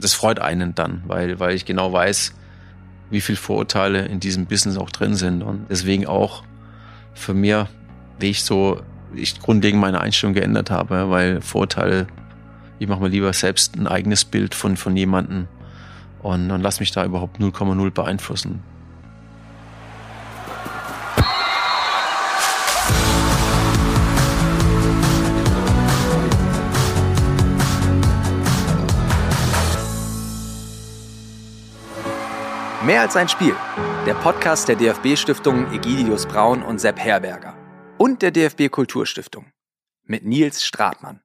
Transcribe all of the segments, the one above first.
das freut einen dann, weil, weil ich genau weiß, wie viel Vorurteile in diesem Business auch drin sind. Und deswegen auch für mir, wie ich so, ich grundlegend meine Einstellung geändert habe, weil Vorurteile, ich mache mir lieber selbst ein eigenes Bild von, von jemandem und, und lass mich da überhaupt 0,0 beeinflussen. Mehr als ein Spiel. Der Podcast der DFB-Stiftungen Egidius Braun und Sepp Herberger. Und der DFB Kulturstiftung. Mit Nils Stratmann.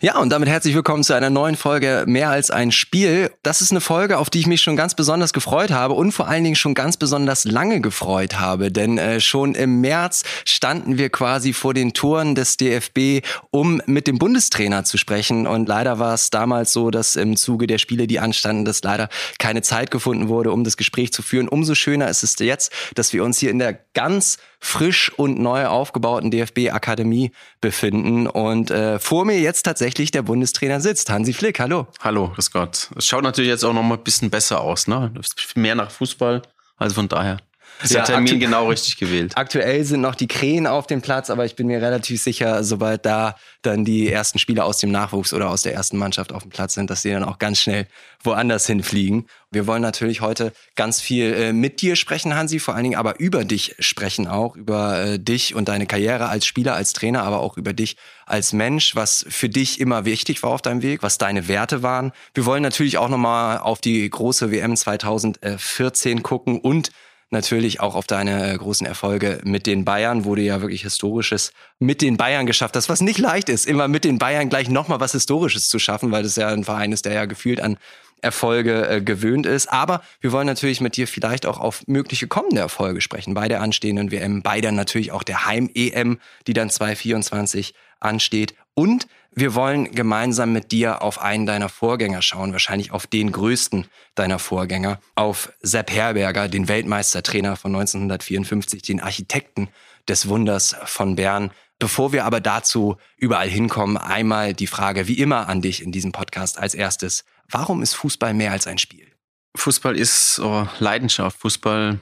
Ja, und damit herzlich willkommen zu einer neuen Folge Mehr als ein Spiel. Das ist eine Folge, auf die ich mich schon ganz besonders gefreut habe und vor allen Dingen schon ganz besonders lange gefreut habe. Denn äh, schon im März standen wir quasi vor den Toren des DFB, um mit dem Bundestrainer zu sprechen. Und leider war es damals so, dass im Zuge der Spiele, die anstanden, dass leider keine Zeit gefunden wurde, um das Gespräch zu führen. Umso schöner ist es jetzt, dass wir uns hier in der ganz frisch und neu aufgebauten DFB-Akademie befinden. Und äh, vor mir jetzt tatsächlich der Bundestrainer sitzt. Hansi Flick, hallo. Hallo, grüß Gott. Es schaut natürlich jetzt auch noch mal ein bisschen besser aus, ne? Mehr nach Fußball, also von daher. Ist ja, der Termin genau richtig gewählt. Aktuell sind noch die Krähen auf dem Platz, aber ich bin mir relativ sicher, sobald da dann die ersten Spieler aus dem Nachwuchs oder aus der ersten Mannschaft auf dem Platz sind, dass die dann auch ganz schnell woanders hinfliegen. Wir wollen natürlich heute ganz viel äh, mit dir sprechen, Hansi, vor allen Dingen aber über dich sprechen auch, über äh, dich und deine Karriere als Spieler, als Trainer, aber auch über dich als Mensch, was für dich immer wichtig war auf deinem Weg, was deine Werte waren. Wir wollen natürlich auch nochmal auf die große WM 2014 gucken und natürlich auch auf deine äh, großen Erfolge mit den Bayern, wo du ja wirklich Historisches mit den Bayern geschafft hast, was nicht leicht ist, immer mit den Bayern gleich nochmal was Historisches zu schaffen, weil das ja ein Verein ist, der ja gefühlt an Erfolge äh, gewöhnt ist. Aber wir wollen natürlich mit dir vielleicht auch auf mögliche kommende Erfolge sprechen, bei der anstehenden WM, bei der natürlich auch der Heim-EM, die dann 2024 ansteht. Und wir wollen gemeinsam mit dir auf einen deiner Vorgänger schauen, wahrscheinlich auf den größten deiner Vorgänger, auf Sepp Herberger, den Weltmeistertrainer von 1954, den Architekten des Wunders von Bern. Bevor wir aber dazu überall hinkommen, einmal die Frage wie immer an dich in diesem Podcast als erstes. Warum ist Fußball mehr als ein Spiel? Fußball ist oh, Leidenschaft. Fußball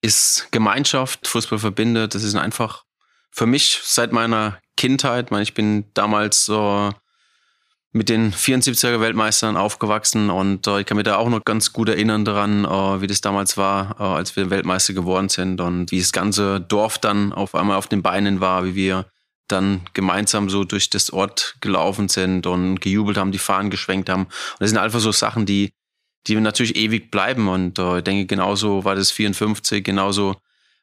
ist Gemeinschaft. Fußball verbindet. Das ist einfach für mich seit meiner Kindheit. Ich bin damals so mit den 74er Weltmeistern aufgewachsen und äh, ich kann mich da auch noch ganz gut erinnern daran, äh, wie das damals war, äh, als wir Weltmeister geworden sind und wie das ganze Dorf dann auf einmal auf den Beinen war, wie wir dann gemeinsam so durch das Ort gelaufen sind und gejubelt haben, die Fahnen geschwenkt haben. Und das sind einfach so Sachen, die, die natürlich ewig bleiben. Und äh, ich denke, genauso war das 54, genauso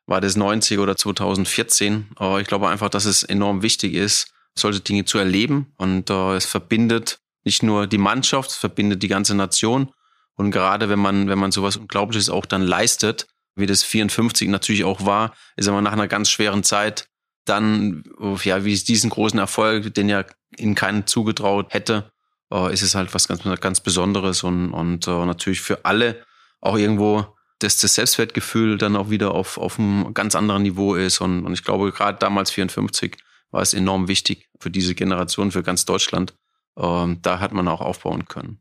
war das 90 oder 2014. Aber ich glaube einfach, dass es enorm wichtig ist, solche Dinge zu erleben. Und äh, es verbindet nicht nur die Mannschaft, es verbindet die ganze Nation. Und gerade wenn man, wenn man sowas Unglaubliches auch dann leistet, wie das 54 natürlich auch war, ist aber nach einer ganz schweren Zeit dann, ja, wie es diesen großen Erfolg, den ja ihnen keinen zugetraut hätte, äh, ist es halt was ganz, ganz Besonderes und, und äh, natürlich für alle auch irgendwo dass das Selbstwertgefühl dann auch wieder auf, auf einem ganz anderen Niveau ist. Und, und ich glaube, gerade damals 54 war es enorm wichtig für diese Generation, für ganz Deutschland. Ähm, da hat man auch aufbauen können.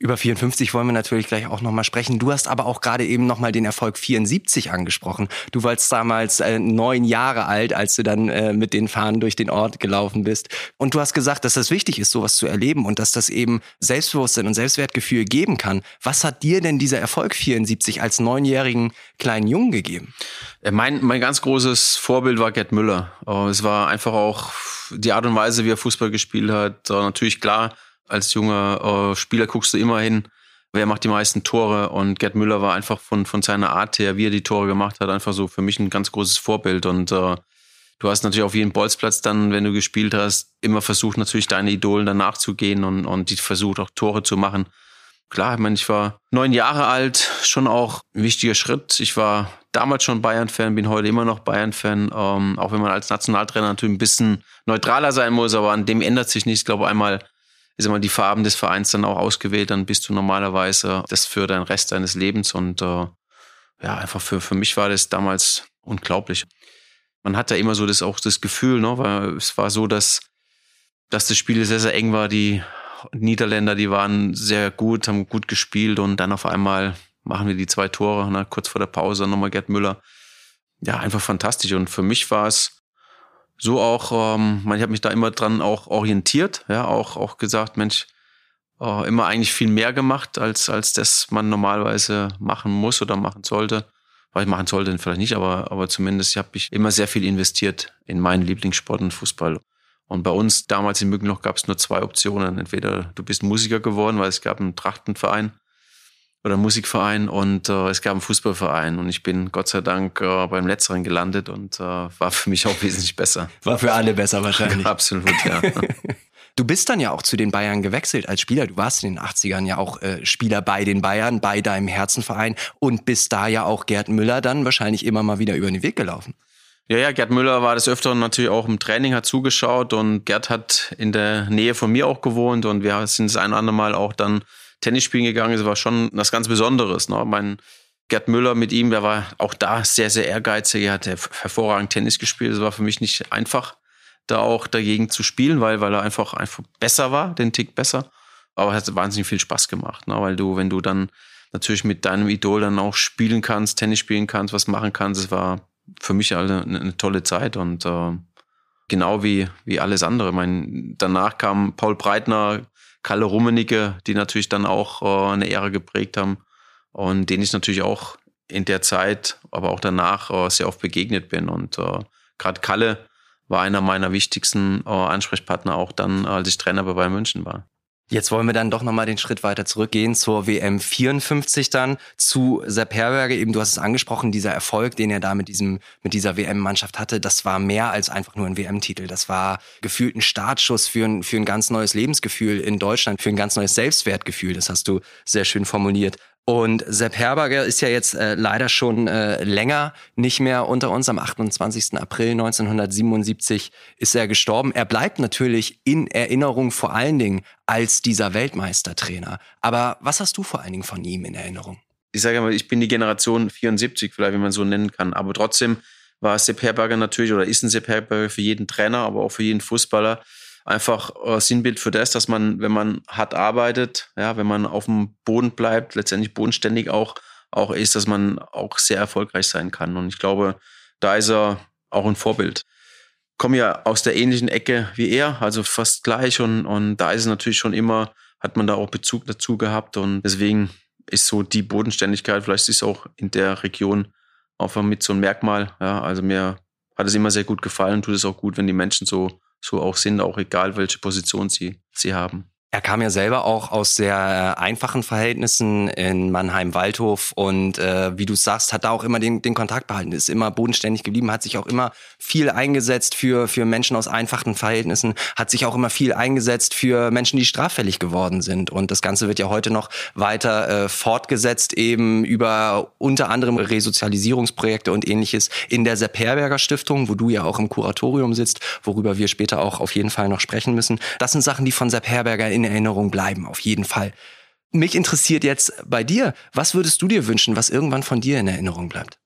Über 54 wollen wir natürlich gleich auch nochmal sprechen. Du hast aber auch gerade eben nochmal den Erfolg 74 angesprochen. Du warst damals äh, neun Jahre alt, als du dann äh, mit den Fahnen durch den Ort gelaufen bist. Und du hast gesagt, dass das wichtig ist, sowas zu erleben und dass das eben Selbstbewusstsein und Selbstwertgefühl geben kann. Was hat dir denn dieser Erfolg 74 als neunjährigen kleinen Jungen gegeben? Äh, mein, mein ganz großes Vorbild war Gerd Müller. Äh, es war einfach auch die Art und Weise, wie er Fußball gespielt hat. Natürlich klar, als junger äh, Spieler guckst du immer hin, wer macht die meisten Tore. Und Gerd Müller war einfach von, von seiner Art her, wie er die Tore gemacht hat, einfach so für mich ein ganz großes Vorbild. Und äh, du hast natürlich auf jedem Bolzplatz dann, wenn du gespielt hast, immer versucht, natürlich deine Idolen dann nachzugehen und, und die versucht auch Tore zu machen. Klar, ich meine, ich war neun Jahre alt, schon auch ein wichtiger Schritt. Ich war damals schon Bayern-Fan, bin heute immer noch Bayern-Fan, ähm, auch wenn man als Nationaltrainer natürlich ein bisschen neutraler sein muss, aber an dem ändert sich nichts. Ich glaube, einmal ist immer die Farben des Vereins dann auch ausgewählt, dann bist du normalerweise das für den Rest deines Lebens. Und äh, ja, einfach für, für mich war das damals unglaublich. Man hat ja immer so das auch das Gefühl, ne, weil es war so, dass, dass das Spiel sehr, sehr eng war. Die Niederländer, die waren sehr gut, haben gut gespielt und dann auf einmal machen wir die zwei Tore, ne, kurz vor der Pause nochmal Gerd Müller. Ja, einfach fantastisch. Und für mich war es so auch, ähm, ich habe mich da immer dran auch orientiert, ja, auch, auch gesagt, Mensch, äh, immer eigentlich viel mehr gemacht, als, als das man normalerweise machen muss oder machen sollte. Weil ich machen sollte, vielleicht nicht, aber, aber zumindest ich habe mich immer sehr viel investiert in meinen Lieblingssport und Fußball. Und bei uns damals in Mückenloch gab es nur zwei Optionen. Entweder du bist Musiker geworden, weil es gab einen Trachtenverein oder Musikverein und äh, es gab einen Fußballverein. Und ich bin Gott sei Dank äh, beim Letzteren gelandet und äh, war für mich auch wesentlich besser. War für alle besser wahrscheinlich. Absolut, ja. Du bist dann ja auch zu den Bayern gewechselt als Spieler. Du warst in den 80ern ja auch äh, Spieler bei den Bayern, bei deinem Herzenverein und bist da ja auch Gerd Müller dann wahrscheinlich immer mal wieder über den Weg gelaufen. Ja, ja, Gerd Müller war des Öfteren natürlich auch im Training, hat zugeschaut und Gerd hat in der Nähe von mir auch gewohnt und wir sind das ein oder andere Mal auch dann Tennis spielen gegangen. Es war schon was ganz Besonderes. Ne? Mein Gerd Müller mit ihm, der war auch da sehr, sehr ehrgeizig. Er hat hervorragend Tennis gespielt. Es war für mich nicht einfach da auch dagegen zu spielen, weil, weil er einfach, einfach besser war, den Tick besser. Aber es hat wahnsinnig viel Spaß gemacht, ne? weil du, wenn du dann natürlich mit deinem Idol dann auch spielen kannst, Tennis spielen kannst, was machen kannst, es war für mich eine, eine tolle Zeit und äh, genau wie, wie alles andere. Ich meine, danach kam Paul Breitner, Kalle Rummenigge, die natürlich dann auch äh, eine Ära geprägt haben und denen ich natürlich auch in der Zeit, aber auch danach äh, sehr oft begegnet bin. Und äh, gerade Kalle war einer meiner wichtigsten äh, Ansprechpartner auch dann, als ich Trainer bei Bayern München war. Jetzt wollen wir dann doch nochmal den Schritt weiter zurückgehen zur WM 54 dann zu Sepp Herberger. Eben, du hast es angesprochen, dieser Erfolg, den er da mit diesem, mit dieser WM-Mannschaft hatte, das war mehr als einfach nur ein WM-Titel. Das war gefühlt ein Startschuss für ein, für ein ganz neues Lebensgefühl in Deutschland, für ein ganz neues Selbstwertgefühl. Das hast du sehr schön formuliert. Und Sepp Herberger ist ja jetzt äh, leider schon äh, länger nicht mehr unter uns. Am 28. April 1977 ist er gestorben. Er bleibt natürlich in Erinnerung vor allen Dingen als dieser Weltmeistertrainer. Aber was hast du vor allen Dingen von ihm in Erinnerung? Ich sage mal, ich bin die Generation 74, vielleicht, wie man so nennen kann. Aber trotzdem war Sepp Herberger natürlich oder ist ein Sepp Herberger für jeden Trainer, aber auch für jeden Fußballer einfach äh, Sinnbild für das, dass man, wenn man hart arbeitet, ja, wenn man auf dem Boden bleibt, letztendlich bodenständig auch, auch ist, dass man auch sehr erfolgreich sein kann. Und ich glaube, da ist er auch ein Vorbild. Komme ja aus der ähnlichen Ecke wie er, also fast gleich und, und da ist es natürlich schon immer, hat man da auch Bezug dazu gehabt und deswegen ist so die Bodenständigkeit, vielleicht ist es auch in der Region einfach mit so ein Merkmal. Ja, also mir hat es immer sehr gut gefallen, tut es auch gut, wenn die Menschen so so auch sind, auch egal welche Position sie, sie haben. Er kam ja selber auch aus sehr einfachen Verhältnissen in Mannheim-Waldhof und äh, wie du sagst, hat da auch immer den, den Kontakt behalten, ist immer bodenständig geblieben, hat sich auch immer viel eingesetzt für, für Menschen aus einfachen Verhältnissen, hat sich auch immer viel eingesetzt für Menschen, die straffällig geworden sind. Und das Ganze wird ja heute noch weiter äh, fortgesetzt, eben über unter anderem Resozialisierungsprojekte und ähnliches in der Sepp Herberger Stiftung, wo du ja auch im Kuratorium sitzt, worüber wir später auch auf jeden Fall noch sprechen müssen. Das sind Sachen, die von Sepp Herberger in Erinnerung bleiben, auf jeden Fall. Mich interessiert jetzt bei dir, was würdest du dir wünschen, was irgendwann von dir in Erinnerung bleibt?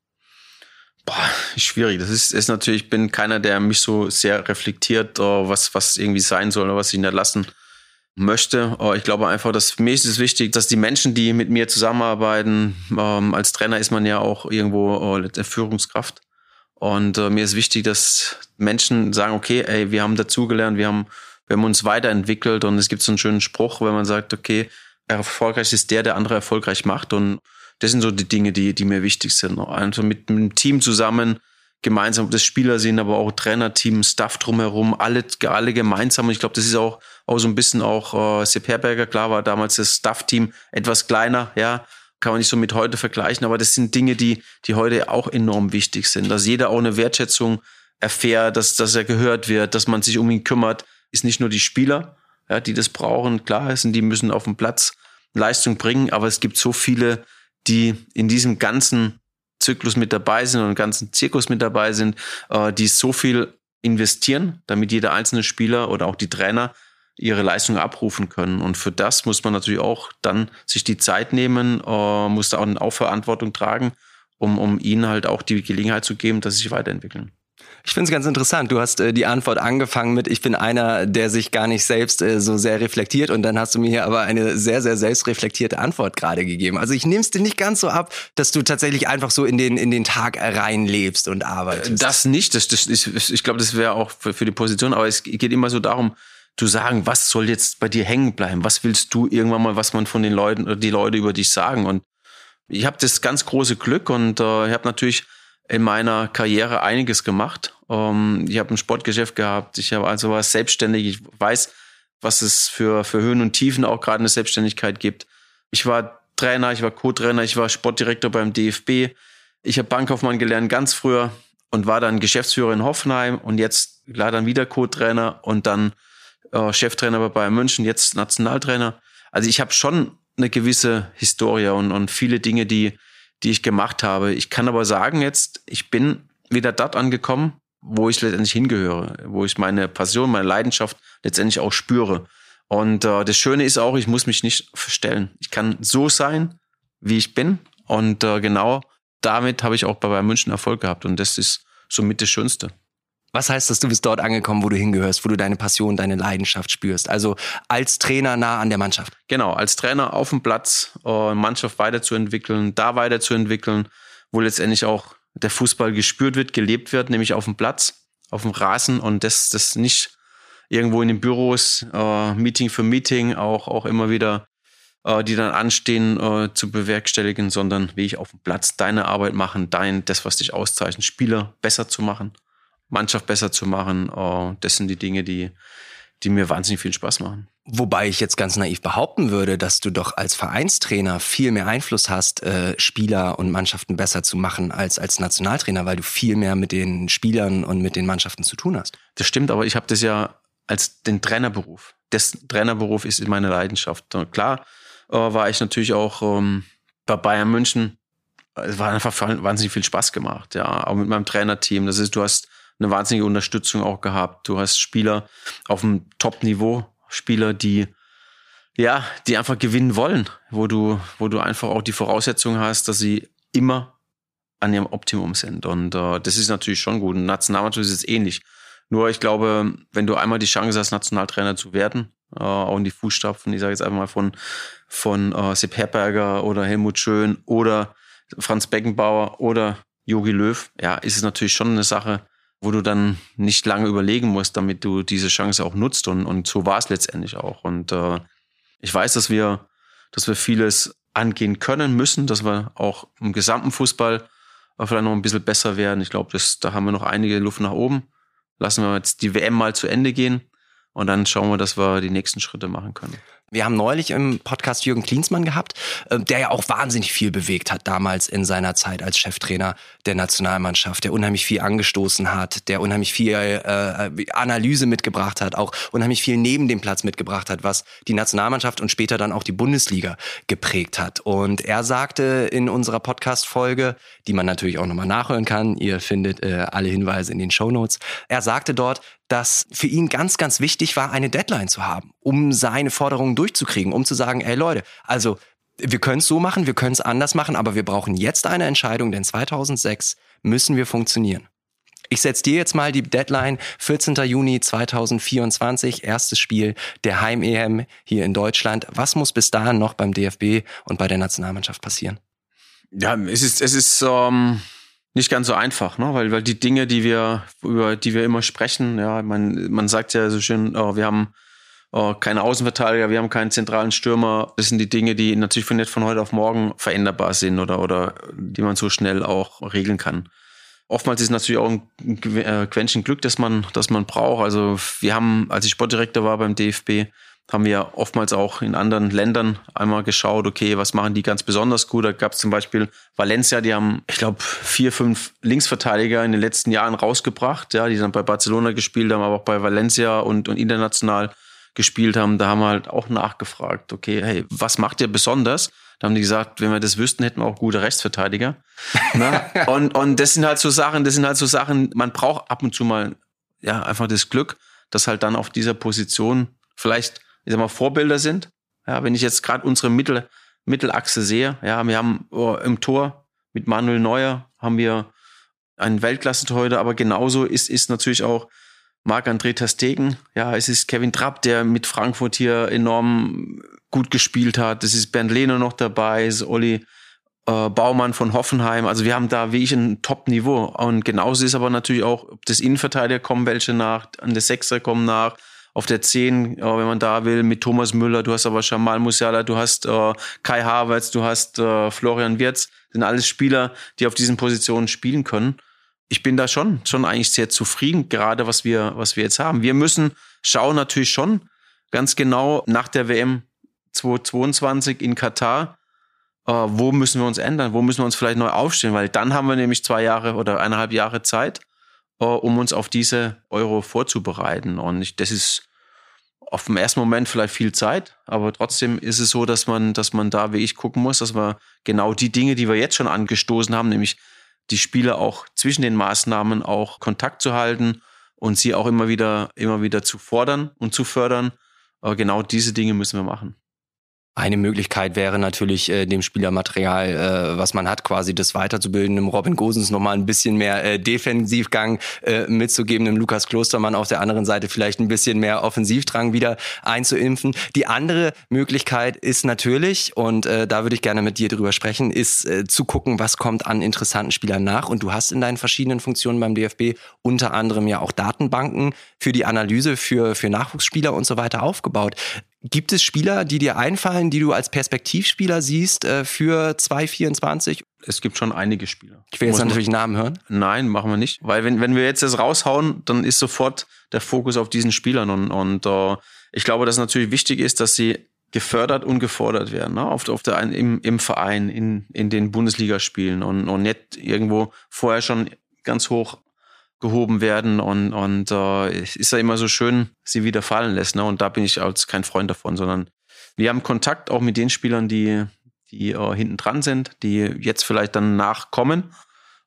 Boah, schwierig. Das ist, ist natürlich, ich bin keiner, der mich so sehr reflektiert, oh, was, was irgendwie sein soll oder was ich hinterlassen möchte. Oh, ich glaube einfach, dass mir ist es wichtig, dass die Menschen, die mit mir zusammenarbeiten, ähm, als Trainer ist man ja auch irgendwo der Führungskraft. Und äh, mir ist wichtig, dass Menschen sagen, okay, ey, wir haben dazugelernt, wir haben wir haben uns weiterentwickelt und es gibt so einen schönen Spruch, wenn man sagt, okay, erfolgreich ist der, der andere erfolgreich macht und das sind so die Dinge, die, die mir wichtig sind. Also mit einem Team zusammen, gemeinsam, ob das Spieler sind, aber auch Trainerteam, Staff drumherum, alle, alle gemeinsam. Und ich glaube, das ist auch, auch so ein bisschen auch äh, Sepp Herberger, klar war damals das Staff-Team etwas kleiner, ja, kann man nicht so mit heute vergleichen, aber das sind Dinge, die, die heute auch enorm wichtig sind, dass jeder auch eine Wertschätzung erfährt, dass, dass er gehört wird, dass man sich um ihn kümmert, ist nicht nur die Spieler, ja, die das brauchen. Klar sind, die müssen auf dem Platz Leistung bringen, aber es gibt so viele, die in diesem ganzen Zyklus mit dabei sind und ganzen Zirkus mit dabei sind, äh, die so viel investieren, damit jeder einzelne Spieler oder auch die Trainer ihre Leistung abrufen können. Und für das muss man natürlich auch dann sich die Zeit nehmen, äh, muss da auch eine Verantwortung tragen, um, um ihnen halt auch die Gelegenheit zu geben, dass sie sich weiterentwickeln. Ich finde es ganz interessant. Du hast äh, die Antwort angefangen mit, ich bin einer, der sich gar nicht selbst äh, so sehr reflektiert und dann hast du mir hier aber eine sehr, sehr selbstreflektierte Antwort gerade gegeben. Also ich nehme es dir nicht ganz so ab, dass du tatsächlich einfach so in den, in den Tag reinlebst und arbeitest. Das nicht. Das, das, ich ich glaube, das wäre auch für, für die Position, aber es geht immer so darum, zu sagen, was soll jetzt bei dir hängen bleiben? Was willst du irgendwann mal, was man von den Leuten oder die Leute über dich sagen? Und ich habe das ganz große Glück und äh, ich habe natürlich in meiner Karriere einiges gemacht. Ähm, ich habe ein Sportgeschäft gehabt, ich habe also was selbstständig, ich weiß, was es für, für Höhen und Tiefen auch gerade in der Selbstständigkeit gibt. Ich war Trainer, ich war Co-Trainer, ich war Sportdirektor beim DFB. Ich habe Bankkaufmann gelernt ganz früher und war dann Geschäftsführer in Hoffenheim und jetzt klar dann wieder Co-Trainer und dann äh, Cheftrainer bei Bayern München, jetzt Nationaltrainer. Also ich habe schon eine gewisse Historie und, und viele Dinge, die, die ich gemacht habe. Ich kann aber sagen jetzt, ich bin wieder dort angekommen, wo ich letztendlich hingehöre, wo ich meine Passion, meine Leidenschaft letztendlich auch spüre. Und äh, das Schöne ist auch, ich muss mich nicht verstellen. Ich kann so sein, wie ich bin. Und äh, genau damit habe ich auch bei Bayern München Erfolg gehabt. Und das ist somit das Schönste. Was heißt das, du bist dort angekommen, wo du hingehörst, wo du deine Passion, deine Leidenschaft spürst? Also als Trainer nah an der Mannschaft. Genau, als Trainer auf dem Platz, äh, Mannschaft weiterzuentwickeln, da weiterzuentwickeln, wo letztendlich auch der Fußball gespürt wird, gelebt wird, nämlich auf dem Platz, auf dem Rasen und das, das nicht irgendwo in den Büros, äh, Meeting für Meeting, auch, auch immer wieder, äh, die dann anstehen, zu bewerkstelligen, sondern wie ich auf dem Platz deine Arbeit machen, dein, das, was dich auszeichnet, Spieler besser zu machen. Mannschaft besser zu machen. Oh, das sind die Dinge, die, die mir wahnsinnig viel Spaß machen. Wobei ich jetzt ganz naiv behaupten würde, dass du doch als Vereinstrainer viel mehr Einfluss hast, äh, Spieler und Mannschaften besser zu machen als als Nationaltrainer, weil du viel mehr mit den Spielern und mit den Mannschaften zu tun hast. Das stimmt, aber ich habe das ja als den Trainerberuf. Das Trainerberuf ist meine Leidenschaft. Und klar äh, war ich natürlich auch ähm, bei Bayern München. Es war einfach wahnsinnig viel Spaß gemacht, ja, auch mit meinem Trainerteam. Das ist, du hast eine wahnsinnige Unterstützung auch gehabt. Du hast Spieler auf dem Top-Niveau, Spieler, die ja, die einfach gewinnen wollen, wo du, wo du einfach auch die Voraussetzung hast, dass sie immer an ihrem Optimum sind. Und äh, das ist natürlich schon gut. Und Nationalmannschaft ist es ähnlich. Nur ich glaube, wenn du einmal die Chance hast, Nationaltrainer zu werden, äh, auch in die Fußstapfen, ich sage jetzt einfach mal von, von äh, Sepp Herberger oder Helmut Schön oder Franz Beckenbauer oder Jogi Löw, ja, ist es natürlich schon eine Sache, wo du dann nicht lange überlegen musst, damit du diese Chance auch nutzt. Und, und so war es letztendlich auch. Und äh, ich weiß, dass wir, dass wir vieles angehen können müssen, dass wir auch im gesamten Fußball vielleicht noch ein bisschen besser werden. Ich glaube, da haben wir noch einige Luft nach oben. Lassen wir jetzt die WM mal zu Ende gehen und dann schauen wir, dass wir die nächsten Schritte machen können. Wir haben neulich im Podcast Jürgen Klinsmann gehabt, äh, der ja auch wahnsinnig viel bewegt hat damals in seiner Zeit als Cheftrainer der Nationalmannschaft, der unheimlich viel angestoßen hat, der unheimlich viel äh, Analyse mitgebracht hat, auch unheimlich viel neben dem Platz mitgebracht hat, was die Nationalmannschaft und später dann auch die Bundesliga geprägt hat. Und er sagte in unserer Podcast-Folge, die man natürlich auch nochmal nachhören kann, ihr findet äh, alle Hinweise in den Show Notes, er sagte dort, dass für ihn ganz, ganz wichtig war, eine Deadline zu haben, um seine Forderungen durchzukriegen, um zu sagen, ey Leute, also wir können es so machen, wir können es anders machen, aber wir brauchen jetzt eine Entscheidung, denn 2006 müssen wir funktionieren. Ich setze dir jetzt mal die Deadline 14. Juni 2024, erstes Spiel der Heim-EM hier in Deutschland. Was muss bis dahin noch beim DFB und bei der Nationalmannschaft passieren? Ja, es ist, es ist ähm, nicht ganz so einfach, ne? weil, weil die Dinge, die wir, über die wir immer sprechen, ja, man, man sagt ja so schön, oh, wir haben oh, keine Außenverteidiger, wir haben keinen zentralen Stürmer. Das sind die Dinge, die natürlich von nicht von heute auf morgen veränderbar sind oder, oder die man so schnell auch regeln kann. Oftmals ist natürlich auch ein äh, Quäntchen Glück, dass man, dass man braucht. Also wir haben, als ich Sportdirektor war beim DFB, haben wir oftmals auch in anderen Ländern einmal geschaut, okay, was machen die ganz besonders gut. Da gab es zum Beispiel Valencia, die haben, ich glaube, vier, fünf Linksverteidiger in den letzten Jahren rausgebracht, ja, die dann bei Barcelona gespielt haben, aber auch bei Valencia und, und international gespielt haben. Da haben wir halt auch nachgefragt, okay, hey, was macht ihr besonders? Da haben die gesagt, wenn wir das wüssten, hätten wir auch gute Rechtsverteidiger. und, und das sind halt so Sachen, das sind halt so Sachen, man braucht ab und zu mal ja einfach das Glück, dass halt dann auf dieser Position vielleicht ich sag mal, Vorbilder sind. Ja, wenn ich jetzt gerade unsere Mittel, Mittelachse sehe, ja, wir haben oh, im Tor mit Manuel Neuer haben wir ein Weltklasse-Torhüter, aber genauso ist, ist natürlich auch Marc-André Tastegen. Ja, es ist Kevin Trapp, der mit Frankfurt hier enorm gut gespielt hat. Es ist Bernd Lehner noch dabei, es ist Olli äh, Baumann von Hoffenheim. Also wir haben da wie ich ein Top-Niveau. Und genauso ist aber natürlich auch, ob das Innenverteidiger kommen welche nach, an der Sechser kommen nach, auf der 10, äh, wenn man da will, mit Thomas Müller, du hast aber Jamal Musiala, du hast äh, Kai Havertz, du hast äh, Florian Wirz, sind alles Spieler, die auf diesen Positionen spielen können. Ich bin da schon, schon eigentlich sehr zufrieden, gerade was wir, was wir jetzt haben. Wir müssen schauen natürlich schon ganz genau nach der WM 2022 in Katar, äh, wo müssen wir uns ändern, wo müssen wir uns vielleicht neu aufstellen, weil dann haben wir nämlich zwei Jahre oder eineinhalb Jahre Zeit, äh, um uns auf diese Euro vorzubereiten. Und ich, das ist auf dem ersten Moment vielleicht viel Zeit, aber trotzdem ist es so, dass man, dass man da wie ich gucken muss, dass wir genau die Dinge, die wir jetzt schon angestoßen haben, nämlich die Spieler auch zwischen den Maßnahmen auch Kontakt zu halten und sie auch immer wieder, immer wieder zu fordern und zu fördern. Aber genau diese Dinge müssen wir machen. Eine Möglichkeit wäre natürlich, äh, dem Spielermaterial, äh, was man hat, quasi das weiterzubilden, dem Robin Gosens nochmal ein bisschen mehr äh, Defensivgang äh, mitzugeben, dem Lukas Klostermann auf der anderen Seite vielleicht ein bisschen mehr Offensivdrang wieder einzuimpfen. Die andere Möglichkeit ist natürlich, und äh, da würde ich gerne mit dir drüber sprechen, ist äh, zu gucken, was kommt an interessanten Spielern nach. Und du hast in deinen verschiedenen Funktionen beim DFB unter anderem ja auch Datenbanken für die Analyse für, für Nachwuchsspieler und so weiter aufgebaut. Gibt es Spieler, die dir einfallen, die du als Perspektivspieler siehst äh, für 2024? Es gibt schon einige Spieler. Ich will jetzt natürlich Namen hören. Nein, machen wir nicht. Weil wenn, wenn wir jetzt das raushauen, dann ist sofort der Fokus auf diesen Spielern. Und, und uh, ich glaube, dass natürlich wichtig ist, dass sie gefördert und gefordert werden. Ne? Auf, auf der, im, im Verein, in, in den Bundesligaspielen und, und nicht irgendwo vorher schon ganz hoch gehoben werden und, und äh, ist ja immer so schön, sie wieder fallen lässt. Ne? Und da bin ich als kein Freund davon, sondern wir haben Kontakt auch mit den Spielern, die, die äh, hinten dran sind, die jetzt vielleicht dann nachkommen.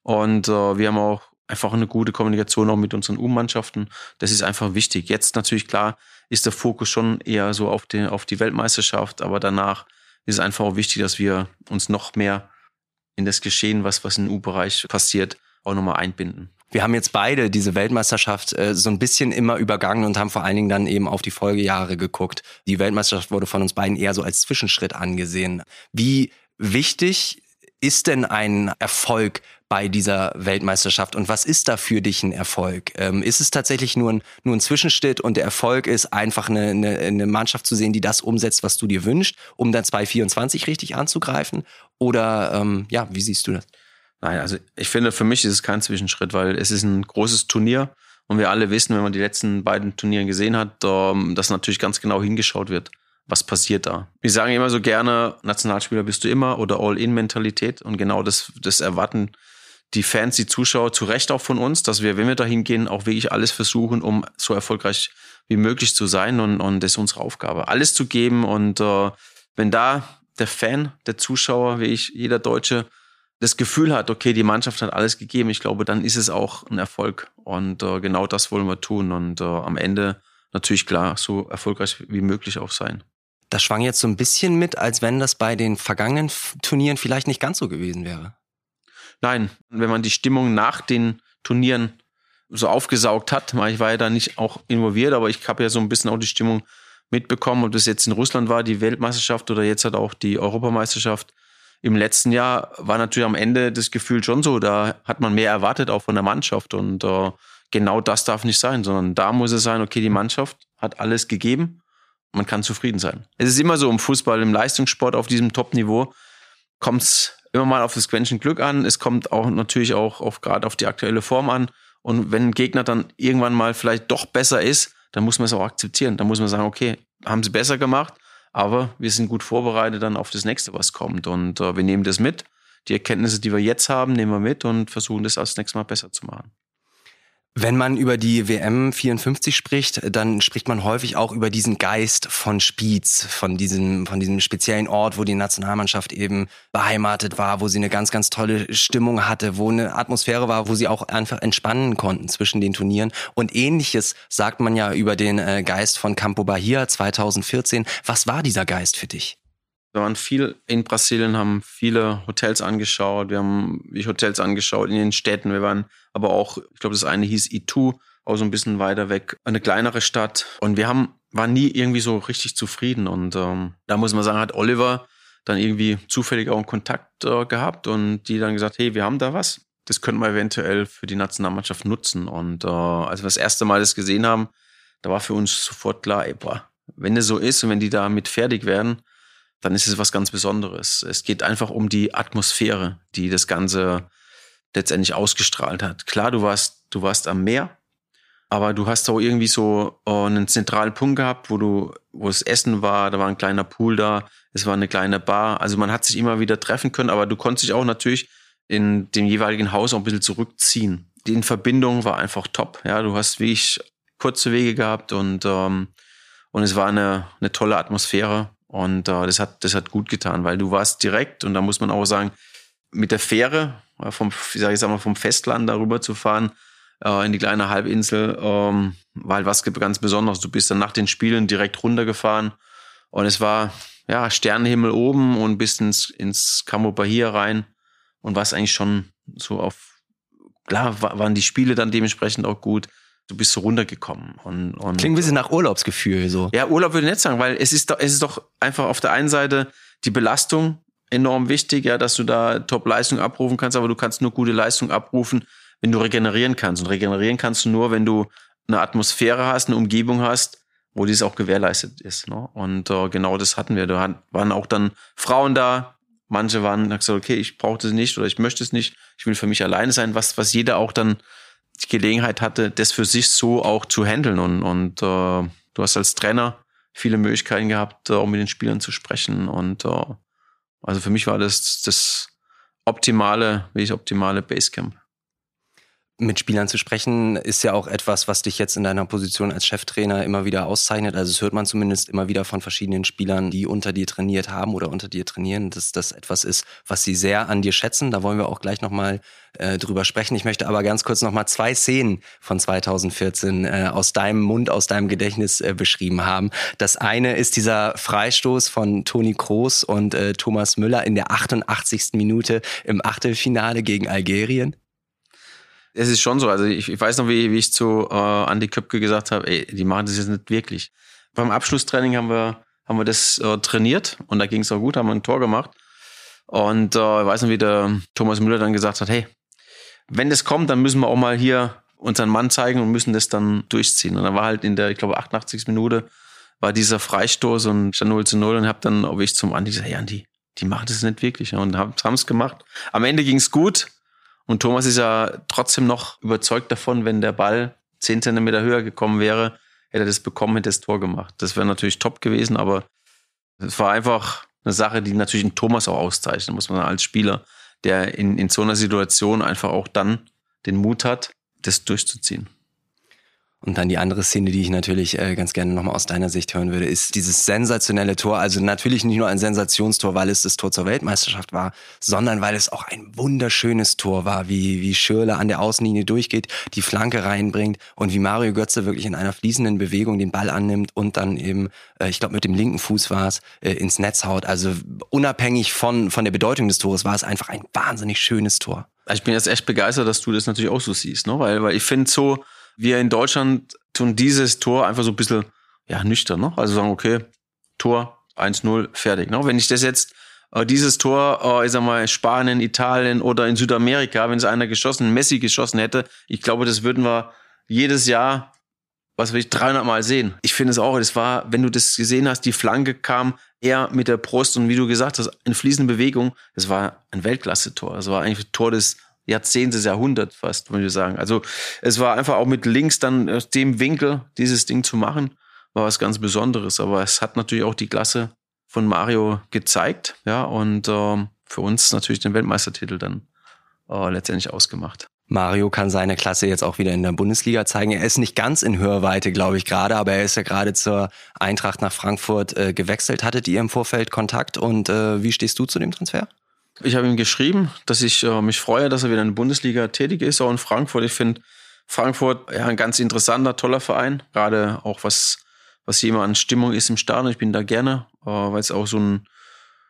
Und äh, wir haben auch einfach eine gute Kommunikation auch mit unseren U-Mannschaften. Das ist einfach wichtig. Jetzt natürlich klar ist der Fokus schon eher so auf die, auf die Weltmeisterschaft, aber danach ist es einfach auch wichtig, dass wir uns noch mehr in das Geschehen, was, was im U-Bereich passiert, auch nochmal einbinden. Wir haben jetzt beide diese Weltmeisterschaft äh, so ein bisschen immer übergangen und haben vor allen Dingen dann eben auf die Folgejahre geguckt. Die Weltmeisterschaft wurde von uns beiden eher so als Zwischenschritt angesehen. Wie wichtig ist denn ein Erfolg bei dieser Weltmeisterschaft und was ist da für dich ein Erfolg? Ähm, ist es tatsächlich nur ein, nur ein Zwischenschritt und der Erfolg ist einfach eine, eine, eine Mannschaft zu sehen, die das umsetzt, was du dir wünschst, um dann 2024 richtig anzugreifen? Oder ähm, ja, wie siehst du das? Nein, also ich finde, für mich ist es kein Zwischenschritt, weil es ist ein großes Turnier und wir alle wissen, wenn man die letzten beiden Turnieren gesehen hat, dass natürlich ganz genau hingeschaut wird, was passiert da. Wir sagen immer so gerne, Nationalspieler bist du immer oder All-In-Mentalität und genau das, das erwarten die Fans, die Zuschauer zu Recht auch von uns, dass wir, wenn wir da hingehen, auch wirklich alles versuchen, um so erfolgreich wie möglich zu sein und, und das ist unsere Aufgabe, alles zu geben und äh, wenn da der Fan, der Zuschauer, wie ich, jeder Deutsche, das Gefühl hat, okay, die Mannschaft hat alles gegeben, ich glaube, dann ist es auch ein Erfolg. Und äh, genau das wollen wir tun. Und äh, am Ende natürlich klar, so erfolgreich wie möglich auch sein. Das schwang jetzt so ein bisschen mit, als wenn das bei den vergangenen Turnieren vielleicht nicht ganz so gewesen wäre. Nein, wenn man die Stimmung nach den Turnieren so aufgesaugt hat, ich war ja da nicht auch involviert, aber ich habe ja so ein bisschen auch die Stimmung mitbekommen, ob das jetzt in Russland war, die Weltmeisterschaft oder jetzt halt auch die Europameisterschaft im letzten Jahr war natürlich am Ende das Gefühl schon so, da hat man mehr erwartet auch von der Mannschaft und äh, genau das darf nicht sein, sondern da muss es sein, okay, die Mannschaft hat alles gegeben, man kann zufrieden sein. Es ist immer so im Fußball, im Leistungssport auf diesem Top-Niveau kommt es immer mal auf das Quäntchen Glück an. Es kommt auch natürlich auch auf gerade auf die aktuelle Form an. Und wenn ein Gegner dann irgendwann mal vielleicht doch besser ist, dann muss man es auch akzeptieren. Dann muss man sagen, okay, haben sie besser gemacht, aber wir sind gut vorbereitet dann auf das nächste, was kommt. Und äh, wir nehmen das mit. Die Erkenntnisse, die wir jetzt haben, nehmen wir mit und versuchen das als nächstes Mal besser zu machen. Wenn man über die WM 54 spricht, dann spricht man häufig auch über diesen Geist von Spiez, von diesem, von diesem speziellen Ort, wo die Nationalmannschaft eben beheimatet war, wo sie eine ganz, ganz tolle Stimmung hatte, wo eine Atmosphäre war, wo sie auch einfach entspannen konnten zwischen den Turnieren. Und ähnliches sagt man ja über den äh, Geist von Campo Bahia 2014. Was war dieser Geist für dich? Wir waren viel in Brasilien, haben viele Hotels angeschaut. Wir haben wie Hotels angeschaut in den Städten. Wir waren aber auch, ich glaube, das eine hieß Itu, auch so ein bisschen weiter weg, eine kleinere Stadt. Und wir haben, waren nie irgendwie so richtig zufrieden. Und ähm, da muss man sagen, hat Oliver dann irgendwie zufällig auch einen Kontakt äh, gehabt und die dann gesagt, hey, wir haben da was. Das könnten wir eventuell für die Nationalmannschaft nutzen. Und äh, als wir das erste Mal das gesehen haben, da war für uns sofort klar, ey, boah, wenn das so ist und wenn die damit fertig werden, dann ist es was ganz Besonderes. Es geht einfach um die Atmosphäre, die das Ganze letztendlich ausgestrahlt hat. Klar, du warst, du warst am Meer, aber du hast auch irgendwie so äh, einen zentralen Punkt gehabt, wo du, wo es Essen war, da war ein kleiner Pool da, es war eine kleine Bar. Also man hat sich immer wieder treffen können, aber du konntest dich auch natürlich in dem jeweiligen Haus auch ein bisschen zurückziehen. Die Verbindung war einfach top. Ja, du hast wie ich kurze Wege gehabt und ähm, und es war eine, eine tolle Atmosphäre. Und äh, das, hat, das hat gut getan, weil du warst direkt und da muss man auch sagen, mit der Fähre äh, vom, ich sag mal, vom Festland darüber zu fahren äh, in die kleine Halbinsel, ähm, war halt was ganz Besonderes. Du bist dann nach den Spielen direkt runtergefahren und es war ja Sternenhimmel oben und bist ins, ins Camo Bahia rein und warst eigentlich schon so auf, klar waren die Spiele dann dementsprechend auch gut du bist so runtergekommen. Und, und Klingt ein bisschen nach Urlaubsgefühl so. Ja, Urlaub würde ich nicht sagen, weil es ist, doch, es ist doch einfach auf der einen Seite die Belastung enorm wichtig, ja, dass du da Top-Leistung abrufen kannst, aber du kannst nur gute Leistung abrufen, wenn du regenerieren kannst. Und regenerieren kannst du nur, wenn du eine Atmosphäre hast, eine Umgebung hast, wo dies auch gewährleistet ist. Ne? Und äh, genau das hatten wir. Da waren auch dann Frauen da. Manche waren, gesagt, okay, ich brauche das nicht oder ich möchte es nicht. Ich will für mich alleine sein, was, was jeder auch dann die Gelegenheit hatte, das für sich so auch zu handeln. Und, und äh, du hast als Trainer viele Möglichkeiten gehabt, äh, mit den Spielern zu sprechen. Und äh, also für mich war das das optimale, wie ich optimale Basecamp mit Spielern zu sprechen, ist ja auch etwas, was dich jetzt in deiner Position als Cheftrainer immer wieder auszeichnet. Also es hört man zumindest immer wieder von verschiedenen Spielern, die unter dir trainiert haben oder unter dir trainieren, dass das etwas ist, was sie sehr an dir schätzen. Da wollen wir auch gleich nochmal äh, drüber sprechen. Ich möchte aber ganz kurz nochmal zwei Szenen von 2014 äh, aus deinem Mund, aus deinem Gedächtnis äh, beschrieben haben. Das eine ist dieser Freistoß von Toni Kroos und äh, Thomas Müller in der 88. Minute im Achtelfinale gegen Algerien. Es ist schon so. Also ich, ich weiß noch, wie, wie ich zu äh, Andy Köpke gesagt habe, ey, die machen das jetzt nicht wirklich. Beim Abschlusstraining haben wir, haben wir das äh, trainiert und da ging es auch gut, haben wir ein Tor gemacht. Und äh, ich weiß noch, wie der Thomas Müller dann gesagt hat, hey, wenn das kommt, dann müssen wir auch mal hier unseren Mann zeigen und müssen das dann durchziehen. Und dann war halt in der, ich glaube, 88. Minute war dieser Freistoß und stand 0 zu 0 und hab dann, ob ich zum Andi gesagt, hey Andi, die machen das nicht wirklich. Und haben es gemacht. Am Ende ging es gut. Und Thomas ist ja trotzdem noch überzeugt davon, wenn der Ball zehn Zentimeter höher gekommen wäre, hätte er das bekommen, hätte das Tor gemacht. Das wäre natürlich top gewesen, aber es war einfach eine Sache, die natürlich einen Thomas auch auszeichnet, muss man sagen, als Spieler, der in, in so einer Situation einfach auch dann den Mut hat, das durchzuziehen. Und dann die andere Szene, die ich natürlich äh, ganz gerne nochmal aus deiner Sicht hören würde, ist dieses sensationelle Tor. Also natürlich nicht nur ein Sensationstor, weil es das Tor zur Weltmeisterschaft war, sondern weil es auch ein wunderschönes Tor war, wie, wie Schürle an der Außenlinie durchgeht, die Flanke reinbringt und wie Mario Götze wirklich in einer fließenden Bewegung den Ball annimmt und dann eben, äh, ich glaube mit dem linken Fuß war es, äh, ins Netz haut. Also unabhängig von, von der Bedeutung des Tores war es einfach ein wahnsinnig schönes Tor. Also ich bin jetzt echt begeistert, dass du das natürlich auch so siehst, ne? weil, weil ich finde so, wir in Deutschland tun dieses Tor einfach so ein bisschen ja, nüchtern. Ne? Also sagen, okay, Tor 1-0, fertig. Ne? Wenn ich das jetzt, äh, dieses Tor, äh, ich sag mal, Spanien, Italien oder in Südamerika, wenn es einer geschossen, Messi geschossen hätte, ich glaube, das würden wir jedes Jahr, was will ich, 300 Mal sehen. Ich finde es auch, das war, wenn du das gesehen hast, die Flanke kam eher mit der Brust und wie du gesagt hast, in fließende Bewegung, das war ein Weltklasse-Tor. Das war eigentlich ein Tor des Jahrzehnt, des Jahrhundert fast, würde ich sagen. Also es war einfach auch mit links dann aus dem Winkel dieses Ding zu machen, war was ganz Besonderes. Aber es hat natürlich auch die Klasse von Mario gezeigt, ja, und äh, für uns natürlich den Weltmeistertitel dann äh, letztendlich ausgemacht. Mario kann seine Klasse jetzt auch wieder in der Bundesliga zeigen. Er ist nicht ganz in Hörweite, glaube ich, gerade, aber er ist ja gerade zur Eintracht nach Frankfurt äh, gewechselt. Hattet ihr im Vorfeld Kontakt und äh, wie stehst du zu dem Transfer? Ich habe ihm geschrieben, dass ich äh, mich freue, dass er wieder in der Bundesliga tätig ist, auch in Frankfurt. Ich finde Frankfurt ja ein ganz interessanter, toller Verein, gerade auch was, was hier immer an Stimmung ist im Stadion. Ich bin da gerne, äh, weil es auch so ein,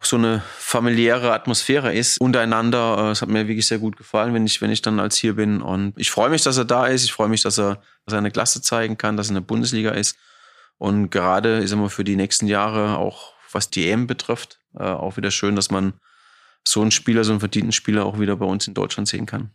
so eine familiäre Atmosphäre ist untereinander. Es hat mir wirklich sehr gut gefallen, wenn ich, wenn ich dann als hier bin. Und ich freue mich, dass er da ist. Ich freue mich, dass er, dass er eine Klasse zeigen kann, dass er in der Bundesliga ist. Und gerade ist immer für die nächsten Jahre, auch was die EM betrifft, äh, auch wieder schön, dass man so einen Spieler, so einen verdienten Spieler auch wieder bei uns in Deutschland sehen kann.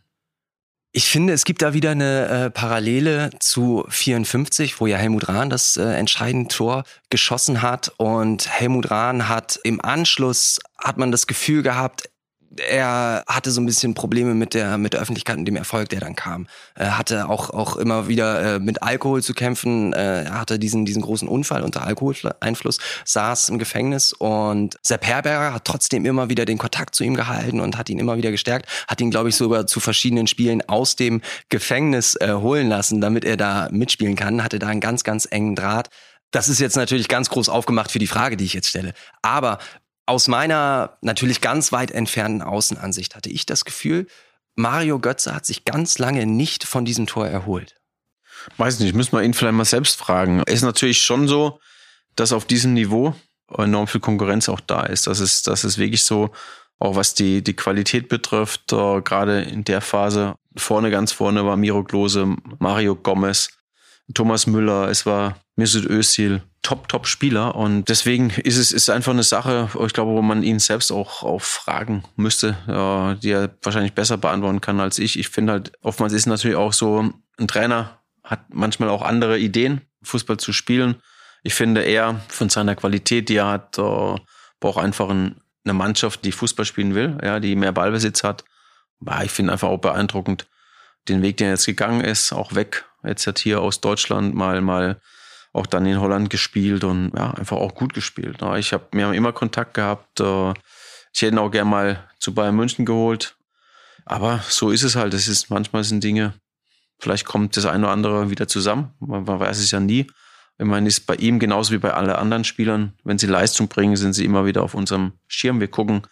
Ich finde, es gibt da wieder eine äh, Parallele zu 54, wo ja Helmut Rahn das äh, entscheidende Tor geschossen hat. Und Helmut Rahn hat im Anschluss, hat man das Gefühl gehabt, er hatte so ein bisschen Probleme mit der mit der Öffentlichkeit und dem Erfolg, der dann kam. Er hatte auch auch immer wieder äh, mit Alkohol zu kämpfen. Äh, er hatte diesen diesen großen Unfall unter Alkoholeinfluss, saß im Gefängnis und Sepp Herberger hat trotzdem immer wieder den Kontakt zu ihm gehalten und hat ihn immer wieder gestärkt, hat ihn glaube ich sogar zu verschiedenen Spielen aus dem Gefängnis äh, holen lassen, damit er da mitspielen kann. Hatte da einen ganz ganz engen Draht. Das ist jetzt natürlich ganz groß aufgemacht für die Frage, die ich jetzt stelle. Aber aus meiner natürlich ganz weit entfernten Außenansicht hatte ich das Gefühl, Mario Götze hat sich ganz lange nicht von diesem Tor erholt. Weiß nicht, müssen wir ihn vielleicht mal selbst fragen. Ist natürlich schon so, dass auf diesem Niveau enorm viel Konkurrenz auch da ist. Das ist, das ist wirklich so, auch was die, die Qualität betrifft, uh, gerade in der Phase. Vorne, ganz vorne war Miro Klose, Mario Gomez, Thomas Müller, es war Mesut Özil, top, top Spieler. Und deswegen ist es ist einfach eine Sache, ich glaube, wo man ihn selbst auch, auch fragen müsste, ja, die er wahrscheinlich besser beantworten kann als ich. Ich finde halt, oftmals ist natürlich auch so, ein Trainer hat manchmal auch andere Ideen, Fußball zu spielen. Ich finde, er von seiner Qualität, die er hat, äh, braucht einfach ein, eine Mannschaft, die Fußball spielen will, ja, die mehr Ballbesitz hat. Ja, ich finde einfach auch beeindruckend den Weg, den er jetzt gegangen ist, auch weg, jetzt hat hier aus Deutschland mal, mal auch dann in Holland gespielt und ja, einfach auch gut gespielt. Ich habe wir haben immer Kontakt gehabt. Äh, ich hätte ihn auch gerne mal zu Bayern München geholt. Aber so ist es halt. Es ist, manchmal sind Dinge, vielleicht kommt das eine oder andere wieder zusammen. Man, man weiß es ja nie. Ich meine, ist bei ihm genauso wie bei allen anderen Spielern. Wenn sie Leistung bringen, sind sie immer wieder auf unserem Schirm. Wir gucken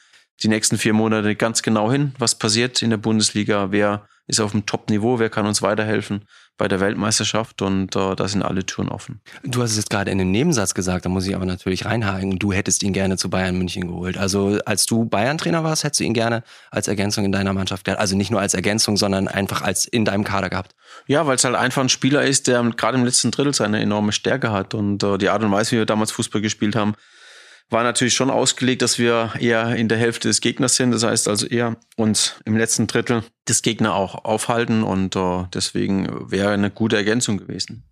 die nächsten vier Monate ganz genau hin, was passiert in der Bundesliga, wer ist auf dem Top-Niveau, wer kann uns weiterhelfen bei der Weltmeisterschaft und äh, da sind alle Türen offen. Du hast es jetzt gerade in einem Nebensatz gesagt, da muss ich aber natürlich reinhaken. Du hättest ihn gerne zu Bayern München geholt. Also als du Bayern-Trainer warst, hättest du ihn gerne als Ergänzung in deiner Mannschaft gehabt. Also nicht nur als Ergänzung, sondern einfach als in deinem Kader gehabt. Ja, weil es halt einfach ein Spieler ist, der gerade im letzten Drittel seine enorme Stärke hat und äh, die Art und Weise, wie wir damals Fußball gespielt haben, war natürlich schon ausgelegt, dass wir eher in der Hälfte des Gegners sind. Das heißt also eher uns im letzten Drittel des Gegner auch aufhalten und uh, deswegen wäre eine gute Ergänzung gewesen.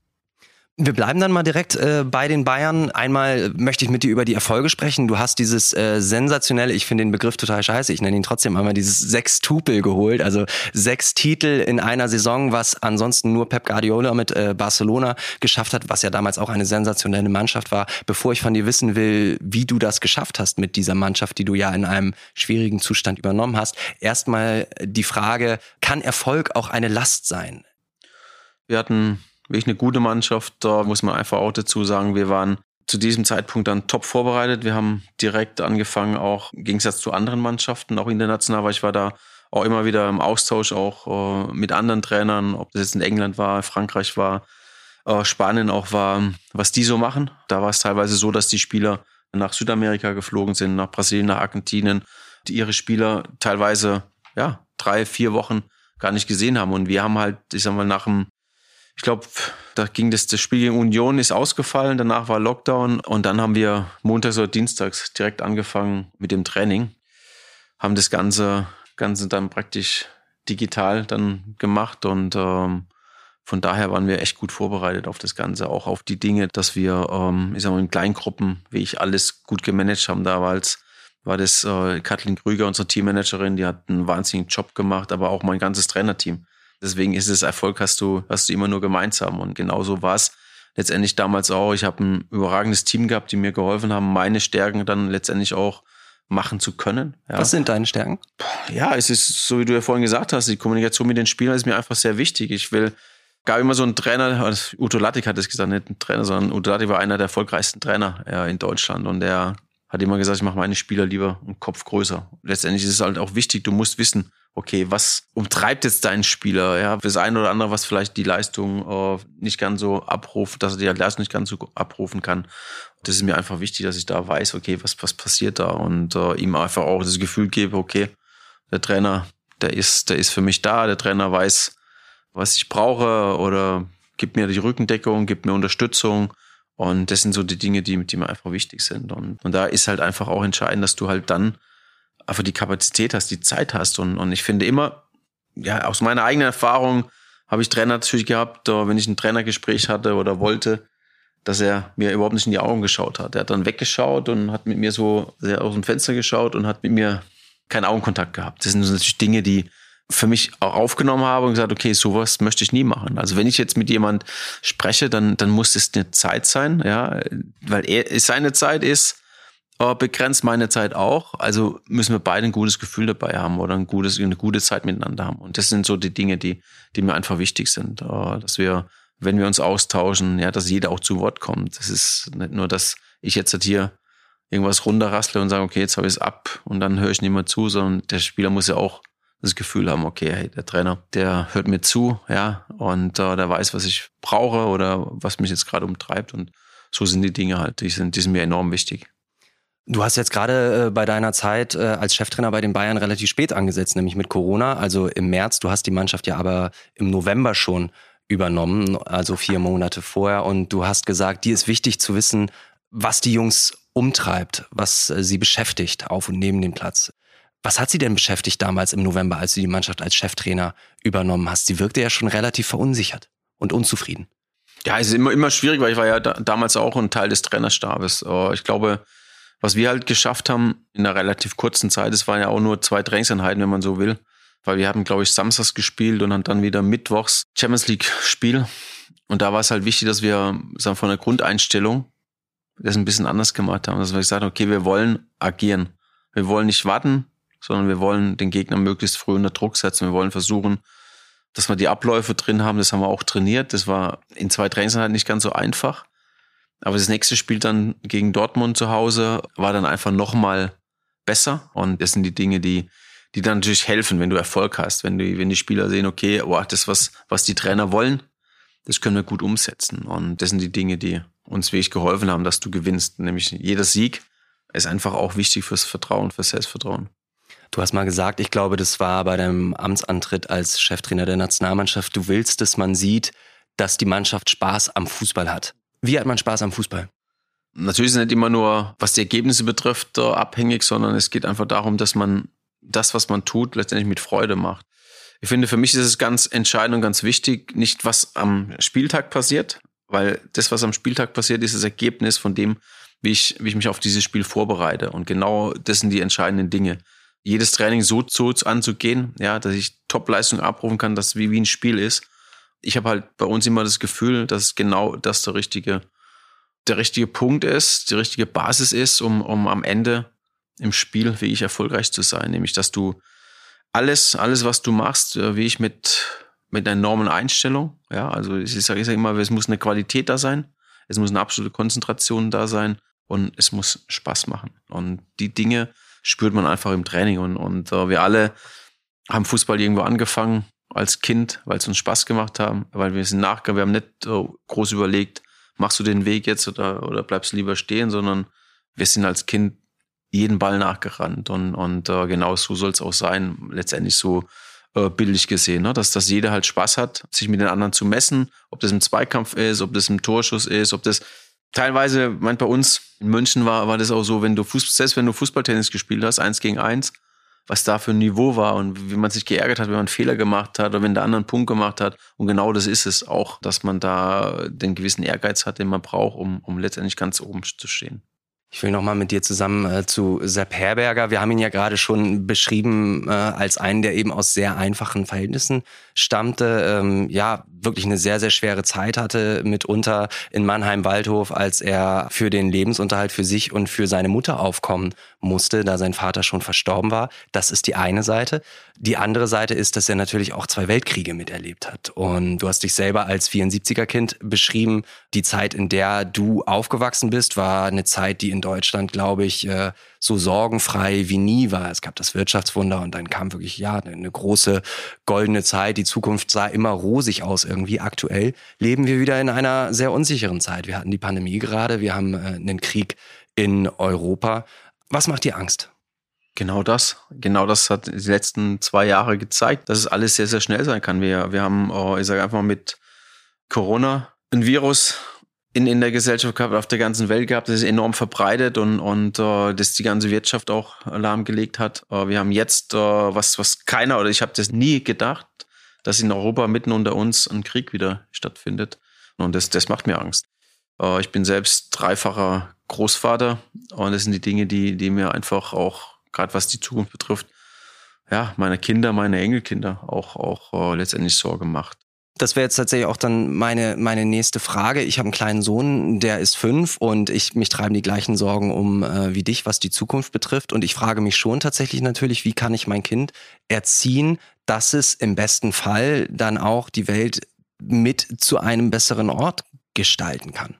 Wir bleiben dann mal direkt äh, bei den Bayern. Einmal möchte ich mit dir über die Erfolge sprechen. Du hast dieses äh, sensationelle, ich finde den Begriff total scheiße, ich nenne ihn trotzdem einmal dieses Sechstupel geholt, also sechs Titel in einer Saison, was ansonsten nur Pep Guardiola mit äh, Barcelona geschafft hat, was ja damals auch eine sensationelle Mannschaft war. Bevor ich von dir wissen will, wie du das geschafft hast mit dieser Mannschaft, die du ja in einem schwierigen Zustand übernommen hast, erstmal die Frage, kann Erfolg auch eine Last sein? Wir hatten wirklich eine gute Mannschaft. Da muss man einfach auch dazu sagen, wir waren zu diesem Zeitpunkt dann top vorbereitet. Wir haben direkt angefangen, auch im Gegensatz zu anderen Mannschaften, auch international, weil ich war da auch immer wieder im Austausch auch äh, mit anderen Trainern, ob das jetzt in England war, Frankreich war, äh, Spanien auch war, was die so machen. Da war es teilweise so, dass die Spieler nach Südamerika geflogen sind, nach Brasilien, nach Argentinien, die ihre Spieler teilweise ja drei, vier Wochen gar nicht gesehen haben. Und wir haben halt, ich sag mal, nach dem ich glaube, da ging das, das Spiel gegen Union ist ausgefallen, danach war Lockdown und dann haben wir montags oder dienstags direkt angefangen mit dem Training, haben das Ganze, Ganze dann praktisch digital dann gemacht und ähm, von daher waren wir echt gut vorbereitet auf das Ganze, auch auf die Dinge, dass wir, ähm, ich sag mal, in Kleingruppen, wie ich alles gut gemanagt haben. Damals war das äh, Kathleen Krüger, unsere Teammanagerin, die hat einen wahnsinnigen Job gemacht, aber auch mein ganzes Trainerteam. Deswegen ist es Erfolg, hast du, hast du immer nur gemeinsam. Und genauso war es letztendlich damals auch. Ich habe ein überragendes Team gehabt, die mir geholfen haben, meine Stärken dann letztendlich auch machen zu können. Ja. Was sind deine Stärken? Ja, es ist, so wie du ja vorhin gesagt hast, die Kommunikation mit den Spielern ist mir einfach sehr wichtig. Ich will, gab immer so einen Trainer, Uto Lattik hat es gesagt, nicht ein Trainer, sondern Uto Lattik war einer der erfolgreichsten Trainer ja, in Deutschland und der hat immer gesagt, ich mache meine Spieler lieber einen Kopf größer. Letztendlich ist es halt auch wichtig, du musst wissen, okay, was umtreibt jetzt deinen Spieler? Ja, das eine oder andere, was vielleicht die Leistung äh, nicht ganz so abruft, dass er die Leistung nicht ganz so abrufen kann. Das ist mir einfach wichtig, dass ich da weiß, okay, was, was passiert da und äh, ihm einfach auch das Gefühl gebe, okay, der Trainer, der ist, der ist für mich da, der Trainer weiß, was ich brauche oder gibt mir die Rückendeckung, gibt mir Unterstützung. Und das sind so die Dinge, die, die mir einfach wichtig sind. Und, und da ist halt einfach auch entscheidend, dass du halt dann einfach die Kapazität hast, die Zeit hast. Und, und ich finde immer, ja, aus meiner eigenen Erfahrung habe ich Trainer natürlich gehabt, wenn ich ein Trainergespräch hatte oder wollte, dass er mir überhaupt nicht in die Augen geschaut hat. Er hat dann weggeschaut und hat mit mir so sehr aus dem Fenster geschaut und hat mit mir keinen Augenkontakt gehabt. Das sind natürlich Dinge, die für mich auch aufgenommen habe und gesagt, okay, sowas möchte ich nie machen. Also wenn ich jetzt mit jemand spreche, dann, dann muss es eine Zeit sein, ja, weil er, seine Zeit ist äh, begrenzt, meine Zeit auch. Also müssen wir beide ein gutes Gefühl dabei haben oder ein gutes, eine gute Zeit miteinander haben. Und das sind so die Dinge, die, die mir einfach wichtig sind, äh, dass wir, wenn wir uns austauschen, ja, dass jeder auch zu Wort kommt. Das ist nicht nur, dass ich jetzt halt hier irgendwas runterrassle und sage, okay, jetzt habe ich es ab und dann höre ich nicht mehr zu, sondern der Spieler muss ja auch das Gefühl haben, okay, hey, der Trainer, der hört mir zu, ja, und äh, der weiß, was ich brauche oder was mich jetzt gerade umtreibt. Und so sind die Dinge halt, die sind, die sind mir enorm wichtig. Du hast jetzt gerade äh, bei deiner Zeit äh, als Cheftrainer bei den Bayern relativ spät angesetzt, nämlich mit Corona, also im März. Du hast die Mannschaft ja aber im November schon übernommen, also vier Monate vorher. Und du hast gesagt, dir ist wichtig zu wissen, was die Jungs umtreibt, was äh, sie beschäftigt auf und neben dem Platz. Was hat sie denn beschäftigt damals im November, als du die Mannschaft als Cheftrainer übernommen hast? Sie wirkte ja schon relativ verunsichert und unzufrieden. Ja, es ist immer, immer schwierig, weil ich war ja da, damals auch ein Teil des Trainerstabes. Ich glaube, was wir halt geschafft haben in einer relativ kurzen Zeit, es waren ja auch nur zwei Trainingseinheiten, wenn man so will, weil wir haben, glaube ich, samstags gespielt und dann wieder mittwochs Champions League Spiel. Und da war es halt wichtig, dass wir sagen, von der Grundeinstellung das ein bisschen anders gemacht haben, dass wir gesagt haben, okay, wir wollen agieren. Wir wollen nicht warten, sondern wir wollen den Gegner möglichst früh unter Druck setzen. Wir wollen versuchen, dass wir die Abläufe drin haben. Das haben wir auch trainiert. Das war in zwei Trainingseinheiten nicht ganz so einfach. Aber das nächste Spiel dann gegen Dortmund zu Hause war dann einfach nochmal besser. Und das sind die Dinge, die, die dann natürlich helfen, wenn du Erfolg hast, wenn die, wenn die Spieler sehen, okay, oh, das was, was die Trainer wollen, das können wir gut umsetzen. Und das sind die Dinge, die uns wirklich geholfen haben, dass du gewinnst. Nämlich jeder Sieg ist einfach auch wichtig fürs Vertrauen, fürs Selbstvertrauen. Du hast mal gesagt, ich glaube, das war bei deinem Amtsantritt als Cheftrainer der Nationalmannschaft, du willst, dass man sieht, dass die Mannschaft Spaß am Fußball hat. Wie hat man Spaß am Fußball? Natürlich ist es nicht immer nur, was die Ergebnisse betrifft, abhängig, sondern es geht einfach darum, dass man das, was man tut, letztendlich mit Freude macht. Ich finde, für mich ist es ganz entscheidend und ganz wichtig, nicht was am Spieltag passiert, weil das, was am Spieltag passiert, ist das Ergebnis von dem, wie ich, wie ich mich auf dieses Spiel vorbereite. Und genau das sind die entscheidenden Dinge jedes Training so, so anzugehen, ja, dass ich Top-Leistung abrufen kann, dass wie, wie ein Spiel ist. Ich habe halt bei uns immer das Gefühl, dass genau das der richtige, der richtige Punkt ist, die richtige Basis ist, um, um am Ende im Spiel wie ich erfolgreich zu sein. Nämlich, dass du alles, alles, was du machst, äh, wie ich mit, mit einer enormen Einstellung, ja, also ich sage sag immer, es muss eine Qualität da sein, es muss eine absolute Konzentration da sein und es muss Spaß machen. Und die Dinge, spürt man einfach im Training. Und, und äh, wir alle haben Fußball irgendwo angefangen als Kind, weil es uns Spaß gemacht haben, weil wir sind nachgegangen, wir haben nicht groß überlegt, machst du den Weg jetzt oder, oder bleibst du lieber stehen, sondern wir sind als Kind jeden Ball nachgerannt und, und äh, genau so soll es auch sein, letztendlich so äh, bildlich gesehen, ne? dass, dass jeder halt Spaß hat, sich mit den anderen zu messen, ob das im Zweikampf ist, ob das im Torschuss ist, ob das teilweise, meint bei uns in München war, war das auch so, wenn du Fußball, selbst wenn du Fußballtennis gespielt hast, eins gegen eins, was da für ein Niveau war und wie man sich geärgert hat, wenn man einen Fehler gemacht hat oder wenn der andere einen Punkt gemacht hat. Und genau das ist es auch, dass man da den gewissen Ehrgeiz hat, den man braucht, um, um letztendlich ganz oben zu stehen. Ich will nochmal mit dir zusammen äh, zu Sepp Herberger. Wir haben ihn ja gerade schon beschrieben äh, als einen, der eben aus sehr einfachen Verhältnissen stammte. Ähm, ja, wirklich eine sehr, sehr schwere Zeit hatte, mitunter in Mannheim-Waldhof, als er für den Lebensunterhalt für sich und für seine Mutter aufkommen musste, da sein Vater schon verstorben war. Das ist die eine Seite. Die andere Seite ist, dass er natürlich auch zwei Weltkriege miterlebt hat. Und du hast dich selber als 74er-Kind beschrieben. Die Zeit, in der du aufgewachsen bist, war eine Zeit, die in Deutschland, glaube ich, äh, so sorgenfrei wie nie war. Es gab das Wirtschaftswunder und dann kam wirklich, ja, eine große goldene Zeit. Die Zukunft sah immer rosig aus irgendwie. Aktuell leben wir wieder in einer sehr unsicheren Zeit. Wir hatten die Pandemie gerade, wir haben äh, einen Krieg in Europa. Was macht dir Angst? Genau das. Genau das hat die letzten zwei Jahre gezeigt, dass es alles sehr, sehr schnell sein kann. Wir, wir haben, oh, ich sage einfach mal, mit Corona ein Virus in, in der Gesellschaft gehabt, auf der ganzen Welt gehabt, das ist enorm verbreitet und, und uh, das die ganze Wirtschaft auch lahmgelegt hat. Uh, wir haben jetzt uh, was, was keiner, oder ich habe das nie gedacht, dass in Europa mitten unter uns ein Krieg wieder stattfindet. Und das, das macht mir Angst. ich bin selbst dreifacher Großvater und das sind die Dinge, die, die mir einfach auch gerade was die Zukunft betrifft, ja, meine Kinder, meine Enkelkinder auch, auch äh, letztendlich Sorge macht. Das wäre jetzt tatsächlich auch dann meine, meine nächste Frage. Ich habe einen kleinen Sohn, der ist fünf und ich mich treiben die gleichen Sorgen um äh, wie dich, was die Zukunft betrifft. Und ich frage mich schon tatsächlich natürlich, wie kann ich mein Kind erziehen, dass es im besten Fall dann auch die Welt mit zu einem besseren Ort gestalten kann.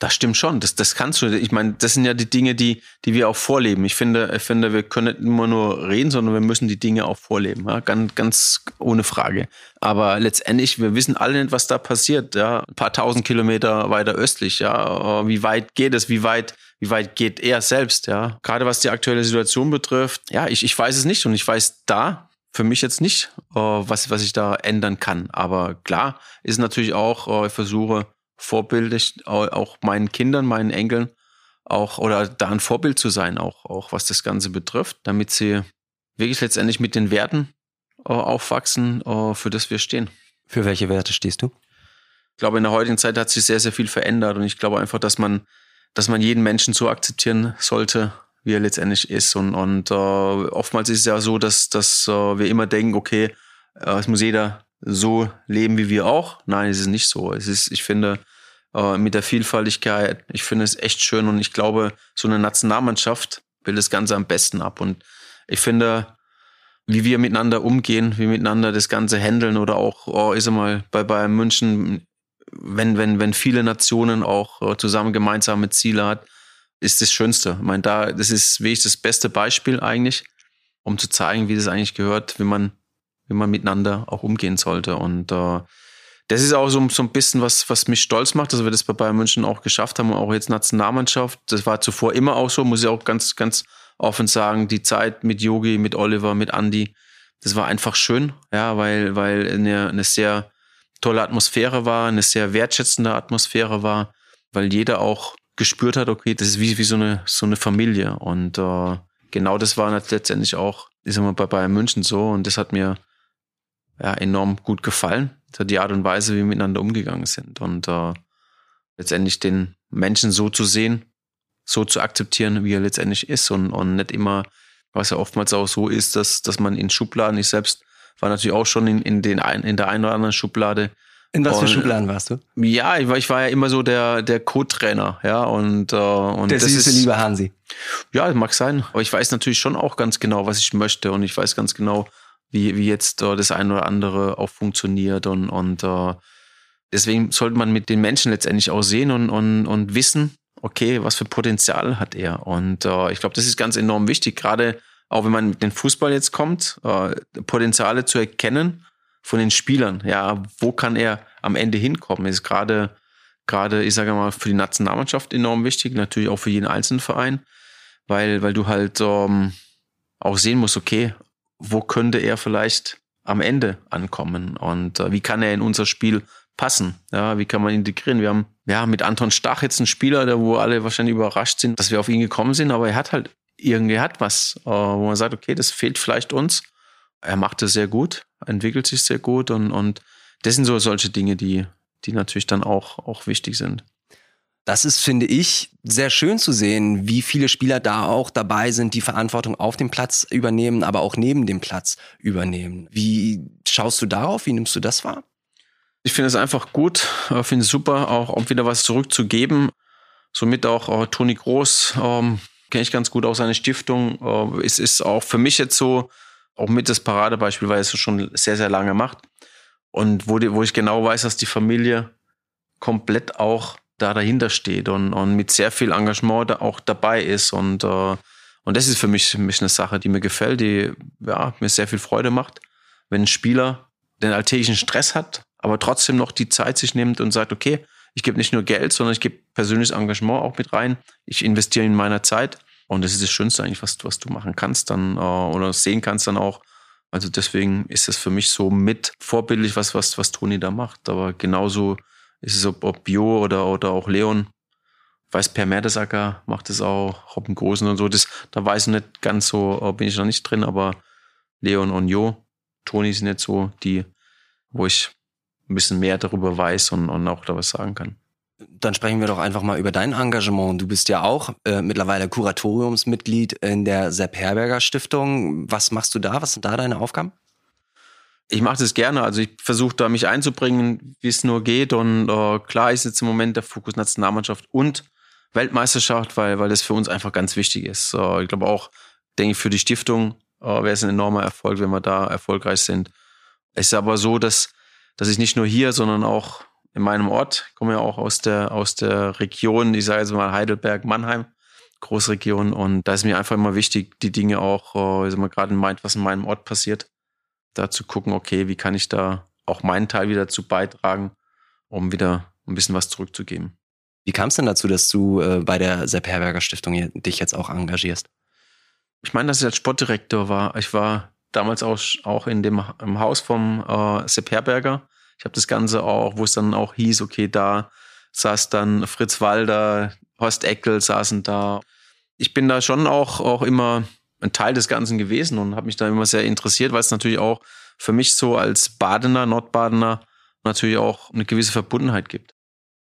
Das stimmt schon. Das, das kannst du. Ich meine, das sind ja die Dinge, die, die wir auch vorleben. Ich finde, ich finde, wir können nicht immer nur reden, sondern wir müssen die Dinge auch vorleben. Ja? Ganz, ganz ohne Frage. Aber letztendlich, wir wissen alle nicht, was da passiert. Ja? Ein paar tausend Kilometer weiter östlich. Ja? Wie weit geht es? Wie weit, wie weit geht er selbst? Ja? Gerade was die aktuelle Situation betrifft. Ja, ich, ich weiß es nicht und ich weiß da, für mich jetzt nicht, was, was ich da ändern kann. Aber klar ist natürlich auch, ich versuche vorbildlich auch meinen Kindern, meinen Enkeln auch oder da ein Vorbild zu sein, auch, auch was das Ganze betrifft, damit sie wirklich letztendlich mit den Werten äh, aufwachsen, äh, für das wir stehen. Für welche Werte stehst du? Ich glaube, in der heutigen Zeit hat sich sehr, sehr viel verändert und ich glaube einfach, dass man, dass man jeden Menschen so akzeptieren sollte, wie er letztendlich ist. Und, und äh, oftmals ist es ja so, dass, dass äh, wir immer denken, okay, äh, es muss jeder so leben wie wir auch. Nein, es ist nicht so. Es ist, ich finde, äh, mit der Vielfaltigkeit, ich finde es echt schön und ich glaube, so eine Nationalmannschaft will das Ganze am besten ab. Und ich finde, wie wir miteinander umgehen, wie miteinander das Ganze handeln oder auch, oh, ist mal bei Bayern München, wenn, wenn, wenn viele Nationen auch äh, zusammen gemeinsame Ziele hat, ist das Schönste. Ich meine, da, das ist wirklich das beste Beispiel eigentlich, um zu zeigen, wie das eigentlich gehört, wie man wie man miteinander auch umgehen sollte. Und äh, das ist auch so, so ein bisschen was, was mich stolz macht, dass wir das bei Bayern München auch geschafft haben, auch jetzt Nationalmannschaft. Das war zuvor immer auch so, muss ich auch ganz, ganz offen sagen. Die Zeit mit Yogi, mit Oliver, mit Andy, das war einfach schön, ja, weil, weil eine, eine sehr tolle Atmosphäre war, eine sehr wertschätzende Atmosphäre war, weil jeder auch gespürt hat, okay, das ist wie, wie so eine, so eine Familie. Und äh, genau das war letztendlich auch, ist immer bei Bayern München so und das hat mir ja, enorm gut gefallen. Also die Art und Weise, wie wir miteinander umgegangen sind. Und äh, letztendlich den Menschen so zu sehen, so zu akzeptieren, wie er letztendlich ist und, und nicht immer, was ja oftmals auch so ist, dass, dass man in Schubladen, ich selbst war natürlich auch schon in, in, den ein, in der einen oder anderen Schublade. In was für Schubladen warst du? Ja, ich war, ich war ja immer so der, der Co-Trainer, ja, und, äh, und der süße ist, liebe Hansi. Ja, mag sein, aber ich weiß natürlich schon auch ganz genau, was ich möchte und ich weiß ganz genau, wie, wie jetzt äh, das eine oder andere auch funktioniert und, und äh, deswegen sollte man mit den Menschen letztendlich auch sehen und, und, und wissen, okay, was für Potenzial hat er. Und äh, ich glaube, das ist ganz enorm wichtig, gerade auch wenn man mit dem Fußball jetzt kommt, äh, Potenziale zu erkennen von den Spielern. Ja, wo kann er am Ende hinkommen? Ist gerade, gerade, ich sage mal, für die Nationalmannschaft enorm wichtig, natürlich auch für jeden einzelnen Verein, weil, weil du halt ähm, auch sehen musst, okay, wo könnte er vielleicht am Ende ankommen und äh, wie kann er in unser Spiel passen? Ja, wie kann man integrieren? Wir haben ja mit Anton Stach jetzt einen Spieler, der wo alle wahrscheinlich überrascht sind, dass wir auf ihn gekommen sind, aber er hat halt irgendwie hat was, äh, wo man sagt, okay, das fehlt vielleicht uns. Er macht es sehr gut, entwickelt sich sehr gut und, und das sind so solche Dinge, die, die natürlich dann auch, auch wichtig sind. Das ist, finde ich, sehr schön zu sehen, wie viele Spieler da auch dabei sind, die Verantwortung auf dem Platz übernehmen, aber auch neben dem Platz übernehmen. Wie schaust du darauf? Wie nimmst du das wahr? Ich finde es einfach gut, ich finde es super, auch um wieder was zurückzugeben. Somit auch äh, Toni Groß, ähm, kenne ich ganz gut, auch seine Stiftung. Äh, es ist auch für mich jetzt so, auch mit das Paradebeispiel, weil es schon sehr, sehr lange macht. Und wo, die, wo ich genau weiß, dass die Familie komplett auch da dahinter steht und, und mit sehr viel Engagement da auch dabei ist. Und, äh, und das ist für mich, mich eine Sache, die mir gefällt, die ja, mir sehr viel Freude macht. Wenn ein Spieler den alltäglichen Stress hat, aber trotzdem noch die Zeit sich nimmt und sagt, okay, ich gebe nicht nur Geld, sondern ich gebe persönliches Engagement auch mit rein. Ich investiere in meiner Zeit. Und das ist das Schönste eigentlich, was, was du machen kannst dann äh, oder sehen kannst dann auch. Also deswegen ist das für mich so mit vorbildlich, was, was, was Toni da macht. Aber genauso ist es, ob, ob Bio oder, oder auch Leon. Weiß, Per Mertesacker macht es auch, Robben Großen und so. Das, da weiß ich nicht ganz so, äh, bin ich noch nicht drin, aber Leon und Jo, Toni sind jetzt so die, wo ich ein bisschen mehr darüber weiß und, und auch da was sagen kann. Dann sprechen wir doch einfach mal über dein Engagement. Du bist ja auch äh, mittlerweile Kuratoriumsmitglied in der Sepp Herberger Stiftung. Was machst du da? Was sind da deine Aufgaben? Ich mache das gerne. Also ich versuche da mich einzubringen, wie es nur geht. Und äh, klar ist jetzt im Moment der Fokus Nationalmannschaft und Weltmeisterschaft, weil, weil das für uns einfach ganz wichtig ist. Äh, ich glaube auch, denke ich, für die Stiftung äh, wäre es ein enormer Erfolg, wenn wir da erfolgreich sind. Es ist aber so, dass dass ich nicht nur hier, sondern auch in meinem Ort, ich komme ja auch aus der, aus der Region, ich sage jetzt mal Heidelberg, Mannheim, Großregion. Und da ist mir einfach immer wichtig, die Dinge auch, äh, mal gerade meint, was in meinem Ort passiert, da zu gucken, okay, wie kann ich da auch meinen Teil wieder zu beitragen, um wieder ein bisschen was zurückzugeben. Wie kam es denn dazu, dass du äh, bei der Sepp Herberger Stiftung dich jetzt auch engagierst? Ich meine, dass ich als Sportdirektor war. Ich war damals auch, auch in dem im Haus vom äh, Sepp Herberger. Ich habe das Ganze auch, wo es dann auch hieß, okay, da saß dann Fritz Walder, Horst Eckel saßen da. Ich bin da schon auch, auch immer ein Teil des Ganzen gewesen und habe mich da immer sehr interessiert, weil es natürlich auch für mich so als Badener, Nordbadener natürlich auch eine gewisse Verbundenheit gibt.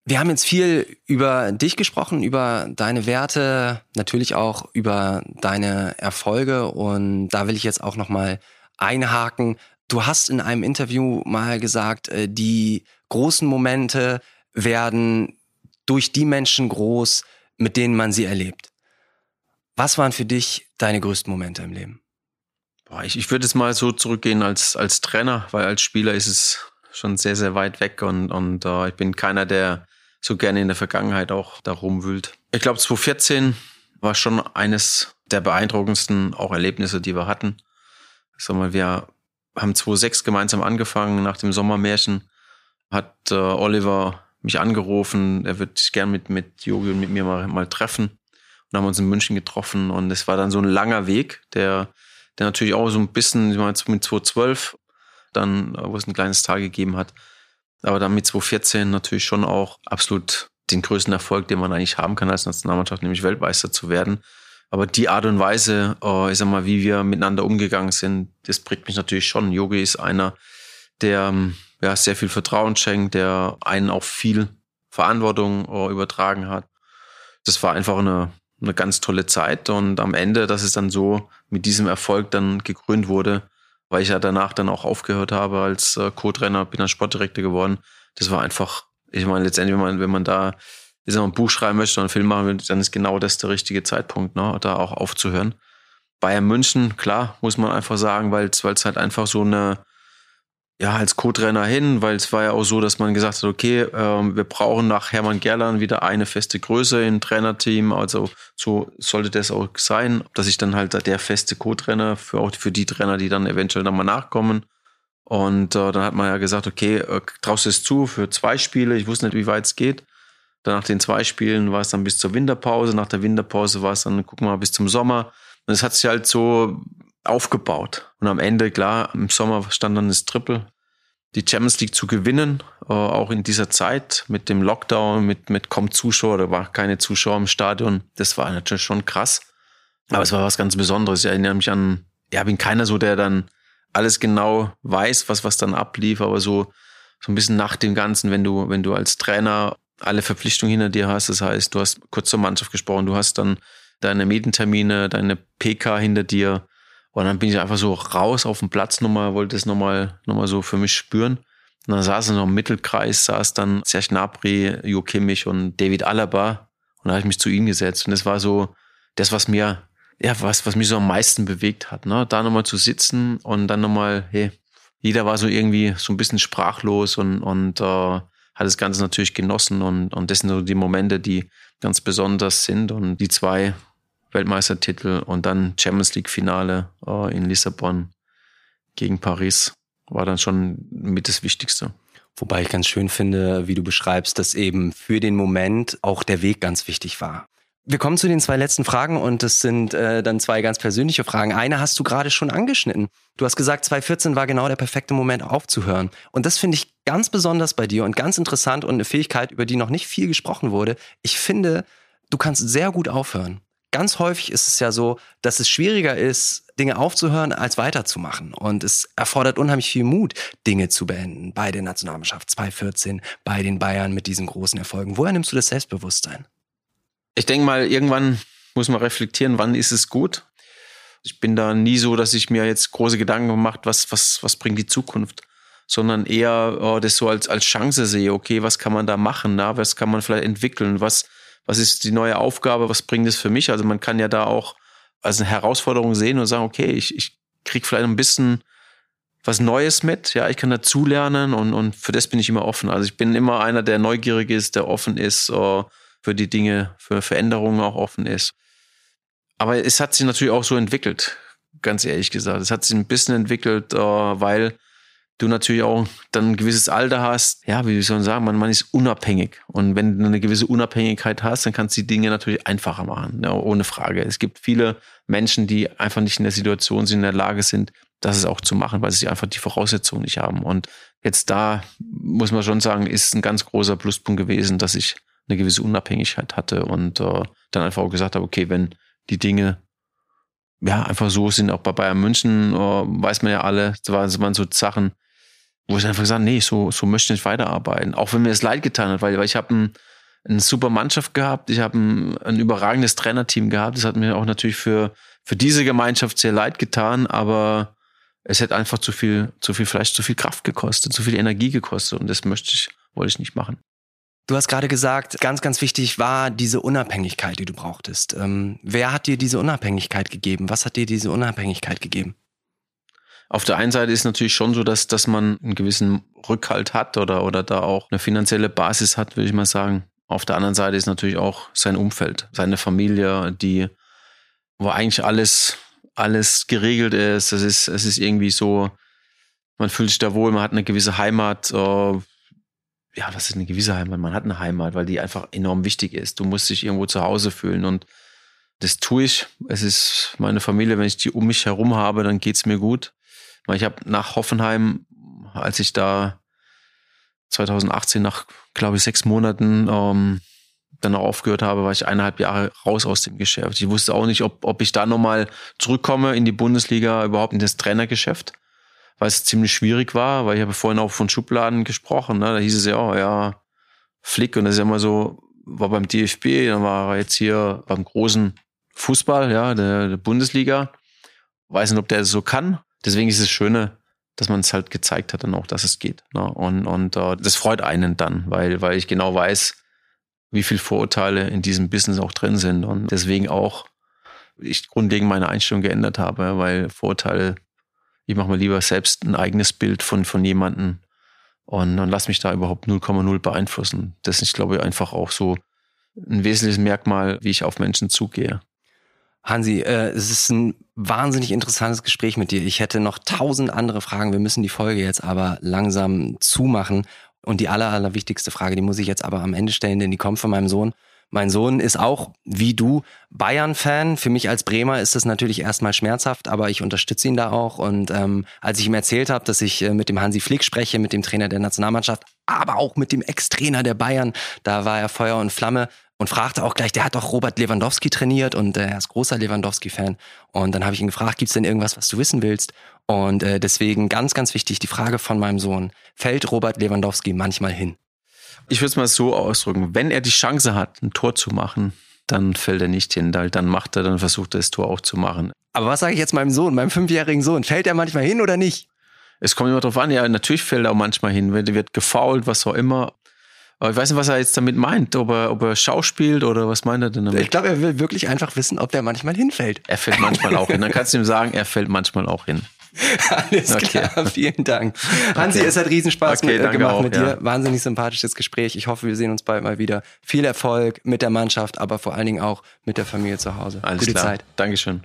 Wir haben jetzt viel über dich gesprochen, über deine Werte, natürlich auch über deine Erfolge und da will ich jetzt auch noch mal einhaken. Du hast in einem Interview mal gesagt, äh, die großen Momente werden durch die Menschen groß, mit denen man sie erlebt. Was waren für dich deine größten Momente im Leben? Boah, ich, ich würde es mal so zurückgehen als, als Trainer, weil als Spieler ist es schon sehr, sehr weit weg und, und uh, ich bin keiner, der so gerne in der Vergangenheit auch da rumwühlt. Ich glaube, 2014 war schon eines der beeindruckendsten auch Erlebnisse, die wir hatten. Sag mal, wir haben 2006 gemeinsam angefangen. Nach dem Sommermärchen hat äh, Oliver mich angerufen. Er wird gern mit, mit Jogi und mit mir mal, mal treffen. Und haben uns in München getroffen. Und es war dann so ein langer Weg, der, der natürlich auch so ein bisschen, ich meine, mit 2012 dann, wo es ein kleines Tal gegeben hat, aber dann mit 2014 natürlich schon auch absolut den größten Erfolg, den man eigentlich haben kann als Nationalmannschaft, nämlich Weltmeister zu werden. Aber die Art und Weise, äh, ich sag mal, wie wir miteinander umgegangen sind, das prägt mich natürlich schon. Yogi ist einer, der ähm, ja, sehr viel Vertrauen schenkt, der einen auch viel Verantwortung äh, übertragen hat. Das war einfach eine, eine ganz tolle Zeit. Und am Ende, dass es dann so mit diesem Erfolg dann gekrönt wurde, weil ich ja danach dann auch aufgehört habe als äh, Co-Trainer, bin dann Sportdirektor geworden. Das war einfach, ich meine, letztendlich, wenn man, wenn man da wenn man ein Buch schreiben möchte oder einen Film machen will, dann ist genau das der richtige Zeitpunkt, ne, da auch aufzuhören. Bayern München, klar, muss man einfach sagen, weil es halt einfach so eine, ja, als Co-Trainer hin, weil es war ja auch so, dass man gesagt hat, okay, ähm, wir brauchen nach Hermann Gerland wieder eine feste Größe im Trainerteam. Also so sollte das auch sein, dass ich dann halt der feste Co-Trainer für auch für die Trainer, die dann eventuell nochmal nachkommen. Und äh, dann hat man ja gesagt, okay, äh, traust du es zu für zwei Spiele? Ich wusste nicht, wie weit es geht. Dann nach den zwei Spielen war es dann bis zur Winterpause. Nach der Winterpause war es dann, gucken wir mal, bis zum Sommer. Und es hat sich halt so aufgebaut. Und am Ende, klar, im Sommer stand dann das Triple die Champions League zu gewinnen, äh, auch in dieser Zeit mit dem Lockdown, mit, mit kaum Zuschauer, da war keine Zuschauer im Stadion. Das war natürlich schon krass. Aber es war was ganz Besonderes. Ich erinnere mich an, ja, bin keiner so, der dann alles genau weiß, was, was dann ablief, aber so, so ein bisschen nach dem Ganzen, wenn du, wenn du als Trainer alle Verpflichtungen hinter dir hast, das heißt, du hast kurz zur Mannschaft gesprochen, du hast dann deine Meetingtermine, deine PK hinter dir, und dann bin ich einfach so raus auf den Platz nochmal, wollte es nochmal noch mal so für mich spüren. Und dann saß noch im Mittelkreis, saß dann Serge Gnabry, Jo Kimmich und David Alaba. Und da habe ich mich zu ihnen gesetzt. Und das war so das, was mir, ja, was, was mich so am meisten bewegt hat. Ne? Da nochmal zu sitzen und dann nochmal, hey, jeder war so irgendwie so ein bisschen sprachlos und, und äh, hat das Ganze natürlich genossen und, und das sind so die Momente, die ganz besonders sind und die zwei Weltmeistertitel und dann Champions League Finale äh, in Lissabon gegen Paris war dann schon mit das Wichtigste. Wobei ich ganz schön finde, wie du beschreibst, dass eben für den Moment auch der Weg ganz wichtig war. Wir kommen zu den zwei letzten Fragen und das sind äh, dann zwei ganz persönliche Fragen. Eine hast du gerade schon angeschnitten. Du hast gesagt, 2014 war genau der perfekte Moment aufzuhören. Und das finde ich ganz besonders bei dir und ganz interessant und eine Fähigkeit, über die noch nicht viel gesprochen wurde. Ich finde, du kannst sehr gut aufhören. Ganz häufig ist es ja so, dass es schwieriger ist, Dinge aufzuhören, als weiterzumachen. Und es erfordert unheimlich viel Mut, Dinge zu beenden. Bei der Nationalmannschaft 2014, bei den Bayern mit diesen großen Erfolgen. Woher nimmst du das Selbstbewusstsein? ich denke mal, irgendwann muss man reflektieren, wann ist es gut. Ich bin da nie so, dass ich mir jetzt große Gedanken gemacht, was, was, was bringt die Zukunft, sondern eher oh, das so als, als Chance sehe, okay, was kann man da machen, na? was kann man vielleicht entwickeln, was, was ist die neue Aufgabe, was bringt es für mich? Also man kann ja da auch als eine Herausforderung sehen und sagen, okay, ich, ich krieg vielleicht ein bisschen was Neues mit, ja, ich kann dazulernen und, und für das bin ich immer offen. Also ich bin immer einer, der neugierig ist, der offen ist, oh, für die Dinge, für Veränderungen auch offen ist. Aber es hat sich natürlich auch so entwickelt, ganz ehrlich gesagt. Es hat sich ein bisschen entwickelt, äh, weil du natürlich auch dann ein gewisses Alter hast. Ja, wie soll man sagen, man, man ist unabhängig. Und wenn du eine gewisse Unabhängigkeit hast, dann kannst du die Dinge natürlich einfacher machen, ja, ohne Frage. Es gibt viele Menschen, die einfach nicht in der Situation sind, in der Lage sind, das es auch zu machen, weil sie einfach die Voraussetzungen nicht haben. Und jetzt da muss man schon sagen, ist ein ganz großer Pluspunkt gewesen, dass ich eine gewisse Unabhängigkeit hatte und äh, dann einfach auch gesagt habe, okay, wenn die Dinge ja einfach so sind, auch bei Bayern München, äh, weiß man ja alle, das waren so Sachen, wo ich einfach gesagt nee, so, so möchte ich nicht weiterarbeiten. Auch wenn mir das leid getan hat, weil, weil ich habe ein, eine super Mannschaft gehabt, ich habe ein, ein überragendes Trainerteam gehabt. Das hat mir auch natürlich für, für diese Gemeinschaft sehr leid getan, aber es hätte einfach zu viel, zu viel Fleisch, zu viel Kraft gekostet, zu viel Energie gekostet und das möchte ich, wollte ich nicht machen. Du hast gerade gesagt, ganz, ganz wichtig war diese Unabhängigkeit, die du brauchtest. Ähm, wer hat dir diese Unabhängigkeit gegeben? Was hat dir diese Unabhängigkeit gegeben? Auf der einen Seite ist natürlich schon so, dass, dass man einen gewissen Rückhalt hat oder, oder da auch eine finanzielle Basis hat, würde ich mal sagen. Auf der anderen Seite ist natürlich auch sein Umfeld, seine Familie, die, wo eigentlich alles, alles geregelt ist. Es ist, es ist irgendwie so, man fühlt sich da wohl, man hat eine gewisse Heimat. Äh, ja, was ist eine gewisse Heimat? Man hat eine Heimat, weil die einfach enorm wichtig ist. Du musst dich irgendwo zu Hause fühlen und das tue ich. Es ist meine Familie, wenn ich die um mich herum habe, dann geht's mir gut. Ich habe nach Hoffenheim, als ich da 2018 nach, glaube ich, sechs Monaten ähm, dann auch aufgehört habe, war ich eineinhalb Jahre raus aus dem Geschäft. Ich wusste auch nicht, ob, ob ich da nochmal zurückkomme in die Bundesliga, überhaupt in das Trainergeschäft weil es ziemlich schwierig war, weil ich habe vorhin auch von Schubladen gesprochen. Ne? Da hieß es ja, oh, ja, Flick und das ist ja immer so, war beim DFB, dann war er jetzt hier beim großen Fußball, ja, der, der Bundesliga. Weiß nicht, ob der das so kann. Deswegen ist es Schöne, dass man es halt gezeigt hat dann auch, dass es geht. Ne? Und, und uh, das freut einen dann, weil, weil ich genau weiß, wie viel Vorurteile in diesem Business auch drin sind. Und deswegen auch ich grundlegend meine Einstellung geändert habe, weil Vorurteile ich mache mir lieber selbst ein eigenes Bild von, von jemandem und, und lass mich da überhaupt 0,0 beeinflussen. Das ist, glaube ich, einfach auch so ein wesentliches Merkmal, wie ich auf Menschen zugehe. Hansi, äh, es ist ein wahnsinnig interessantes Gespräch mit dir. Ich hätte noch tausend andere Fragen. Wir müssen die Folge jetzt aber langsam zumachen. Und die aller, allerwichtigste Frage, die muss ich jetzt aber am Ende stellen, denn die kommt von meinem Sohn. Mein Sohn ist auch, wie du, Bayern-Fan. Für mich als Bremer ist das natürlich erstmal schmerzhaft, aber ich unterstütze ihn da auch. Und ähm, als ich ihm erzählt habe, dass ich äh, mit dem Hansi Flick spreche, mit dem Trainer der Nationalmannschaft, aber auch mit dem Ex-Trainer der Bayern, da war er Feuer und Flamme und fragte auch gleich, der hat doch Robert Lewandowski trainiert und äh, er ist großer Lewandowski-Fan. Und dann habe ich ihn gefragt, gibt's denn irgendwas, was du wissen willst? Und äh, deswegen ganz, ganz wichtig, die Frage von meinem Sohn, fällt Robert Lewandowski manchmal hin? Ich würde es mal so ausdrücken. Wenn er die Chance hat, ein Tor zu machen, dann fällt er nicht hin. Dann macht er, dann versucht er das Tor auch zu machen. Aber was sage ich jetzt meinem Sohn, meinem fünfjährigen Sohn? Fällt er manchmal hin oder nicht? Es kommt immer drauf an, ja, natürlich fällt er auch manchmal hin. Er wird gefault, was auch immer. Aber ich weiß nicht, was er jetzt damit meint. Ob er, ob er schauspielt oder was meint er denn damit? Ich glaube, er will wirklich einfach wissen, ob der manchmal hinfällt. Er fällt manchmal auch hin. Dann kannst du ihm sagen, er fällt manchmal auch hin. Alles klar, okay. vielen Dank. Hansi, okay. es hat Riesenspaß okay, mit, äh, gemacht auch, mit dir. Ja. Wahnsinnig sympathisches Gespräch. Ich hoffe, wir sehen uns bald mal wieder. Viel Erfolg mit der Mannschaft, aber vor allen Dingen auch mit der Familie zu Hause. Alles Gute klar. Zeit. Dankeschön.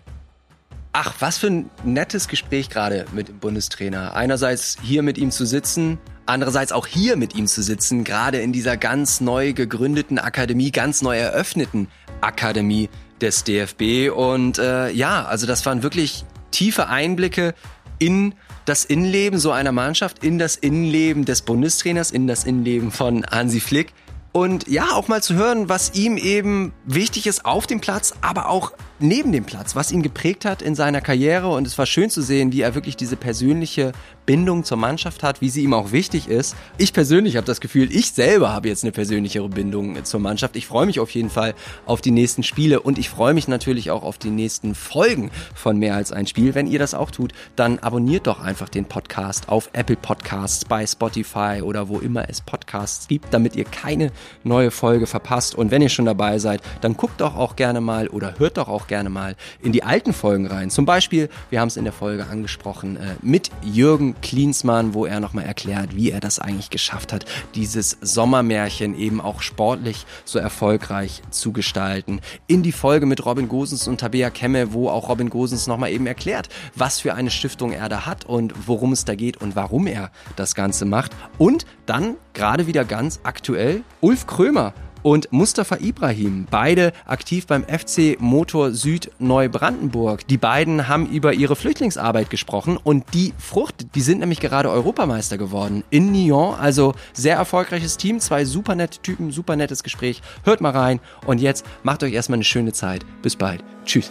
Ach, was für ein nettes Gespräch gerade mit dem Bundestrainer. Einerseits hier mit ihm zu sitzen, andererseits auch hier mit ihm zu sitzen, gerade in dieser ganz neu gegründeten Akademie, ganz neu eröffneten Akademie des DFB. Und äh, ja, also das waren wirklich tiefe Einblicke in das Innenleben so einer Mannschaft, in das Innenleben des Bundestrainers, in das Innenleben von Hansi Flick. Und ja, auch mal zu hören, was ihm eben wichtig ist auf dem Platz, aber auch neben dem Platz, was ihn geprägt hat in seiner Karriere. Und es war schön zu sehen, wie er wirklich diese persönliche Bindung zur Mannschaft hat, wie sie ihm auch wichtig ist. Ich persönlich habe das Gefühl, ich selber habe jetzt eine persönlichere Bindung zur Mannschaft. Ich freue mich auf jeden Fall auf die nächsten Spiele und ich freue mich natürlich auch auf die nächsten Folgen von Mehr als ein Spiel. Wenn ihr das auch tut, dann abonniert doch einfach den Podcast auf Apple Podcasts, bei Spotify oder wo immer es Podcasts gibt, damit ihr keine neue Folge verpasst. Und wenn ihr schon dabei seid, dann guckt doch auch gerne mal oder hört doch auch gerne mal in die alten Folgen rein. Zum Beispiel, wir haben es in der Folge angesprochen, äh, mit Jürgen Klinsmann, wo er nochmal erklärt, wie er das eigentlich geschafft hat, dieses Sommermärchen eben auch sportlich so erfolgreich zu gestalten. In die Folge mit Robin Gosens und Tabea Kemme, wo auch Robin Gosens nochmal eben erklärt, was für eine Stiftung er da hat und worum es da geht und warum er das Ganze macht. Und dann gerade wieder ganz aktuell Ulf Krömer und Mustafa Ibrahim, beide aktiv beim FC Motor Süd Neubrandenburg. Die beiden haben über ihre Flüchtlingsarbeit gesprochen und die Frucht, die sind nämlich gerade Europameister geworden in Nyon. Also sehr erfolgreiches Team, zwei super nette Typen, super nettes Gespräch. Hört mal rein und jetzt macht euch erstmal eine schöne Zeit. Bis bald. Tschüss.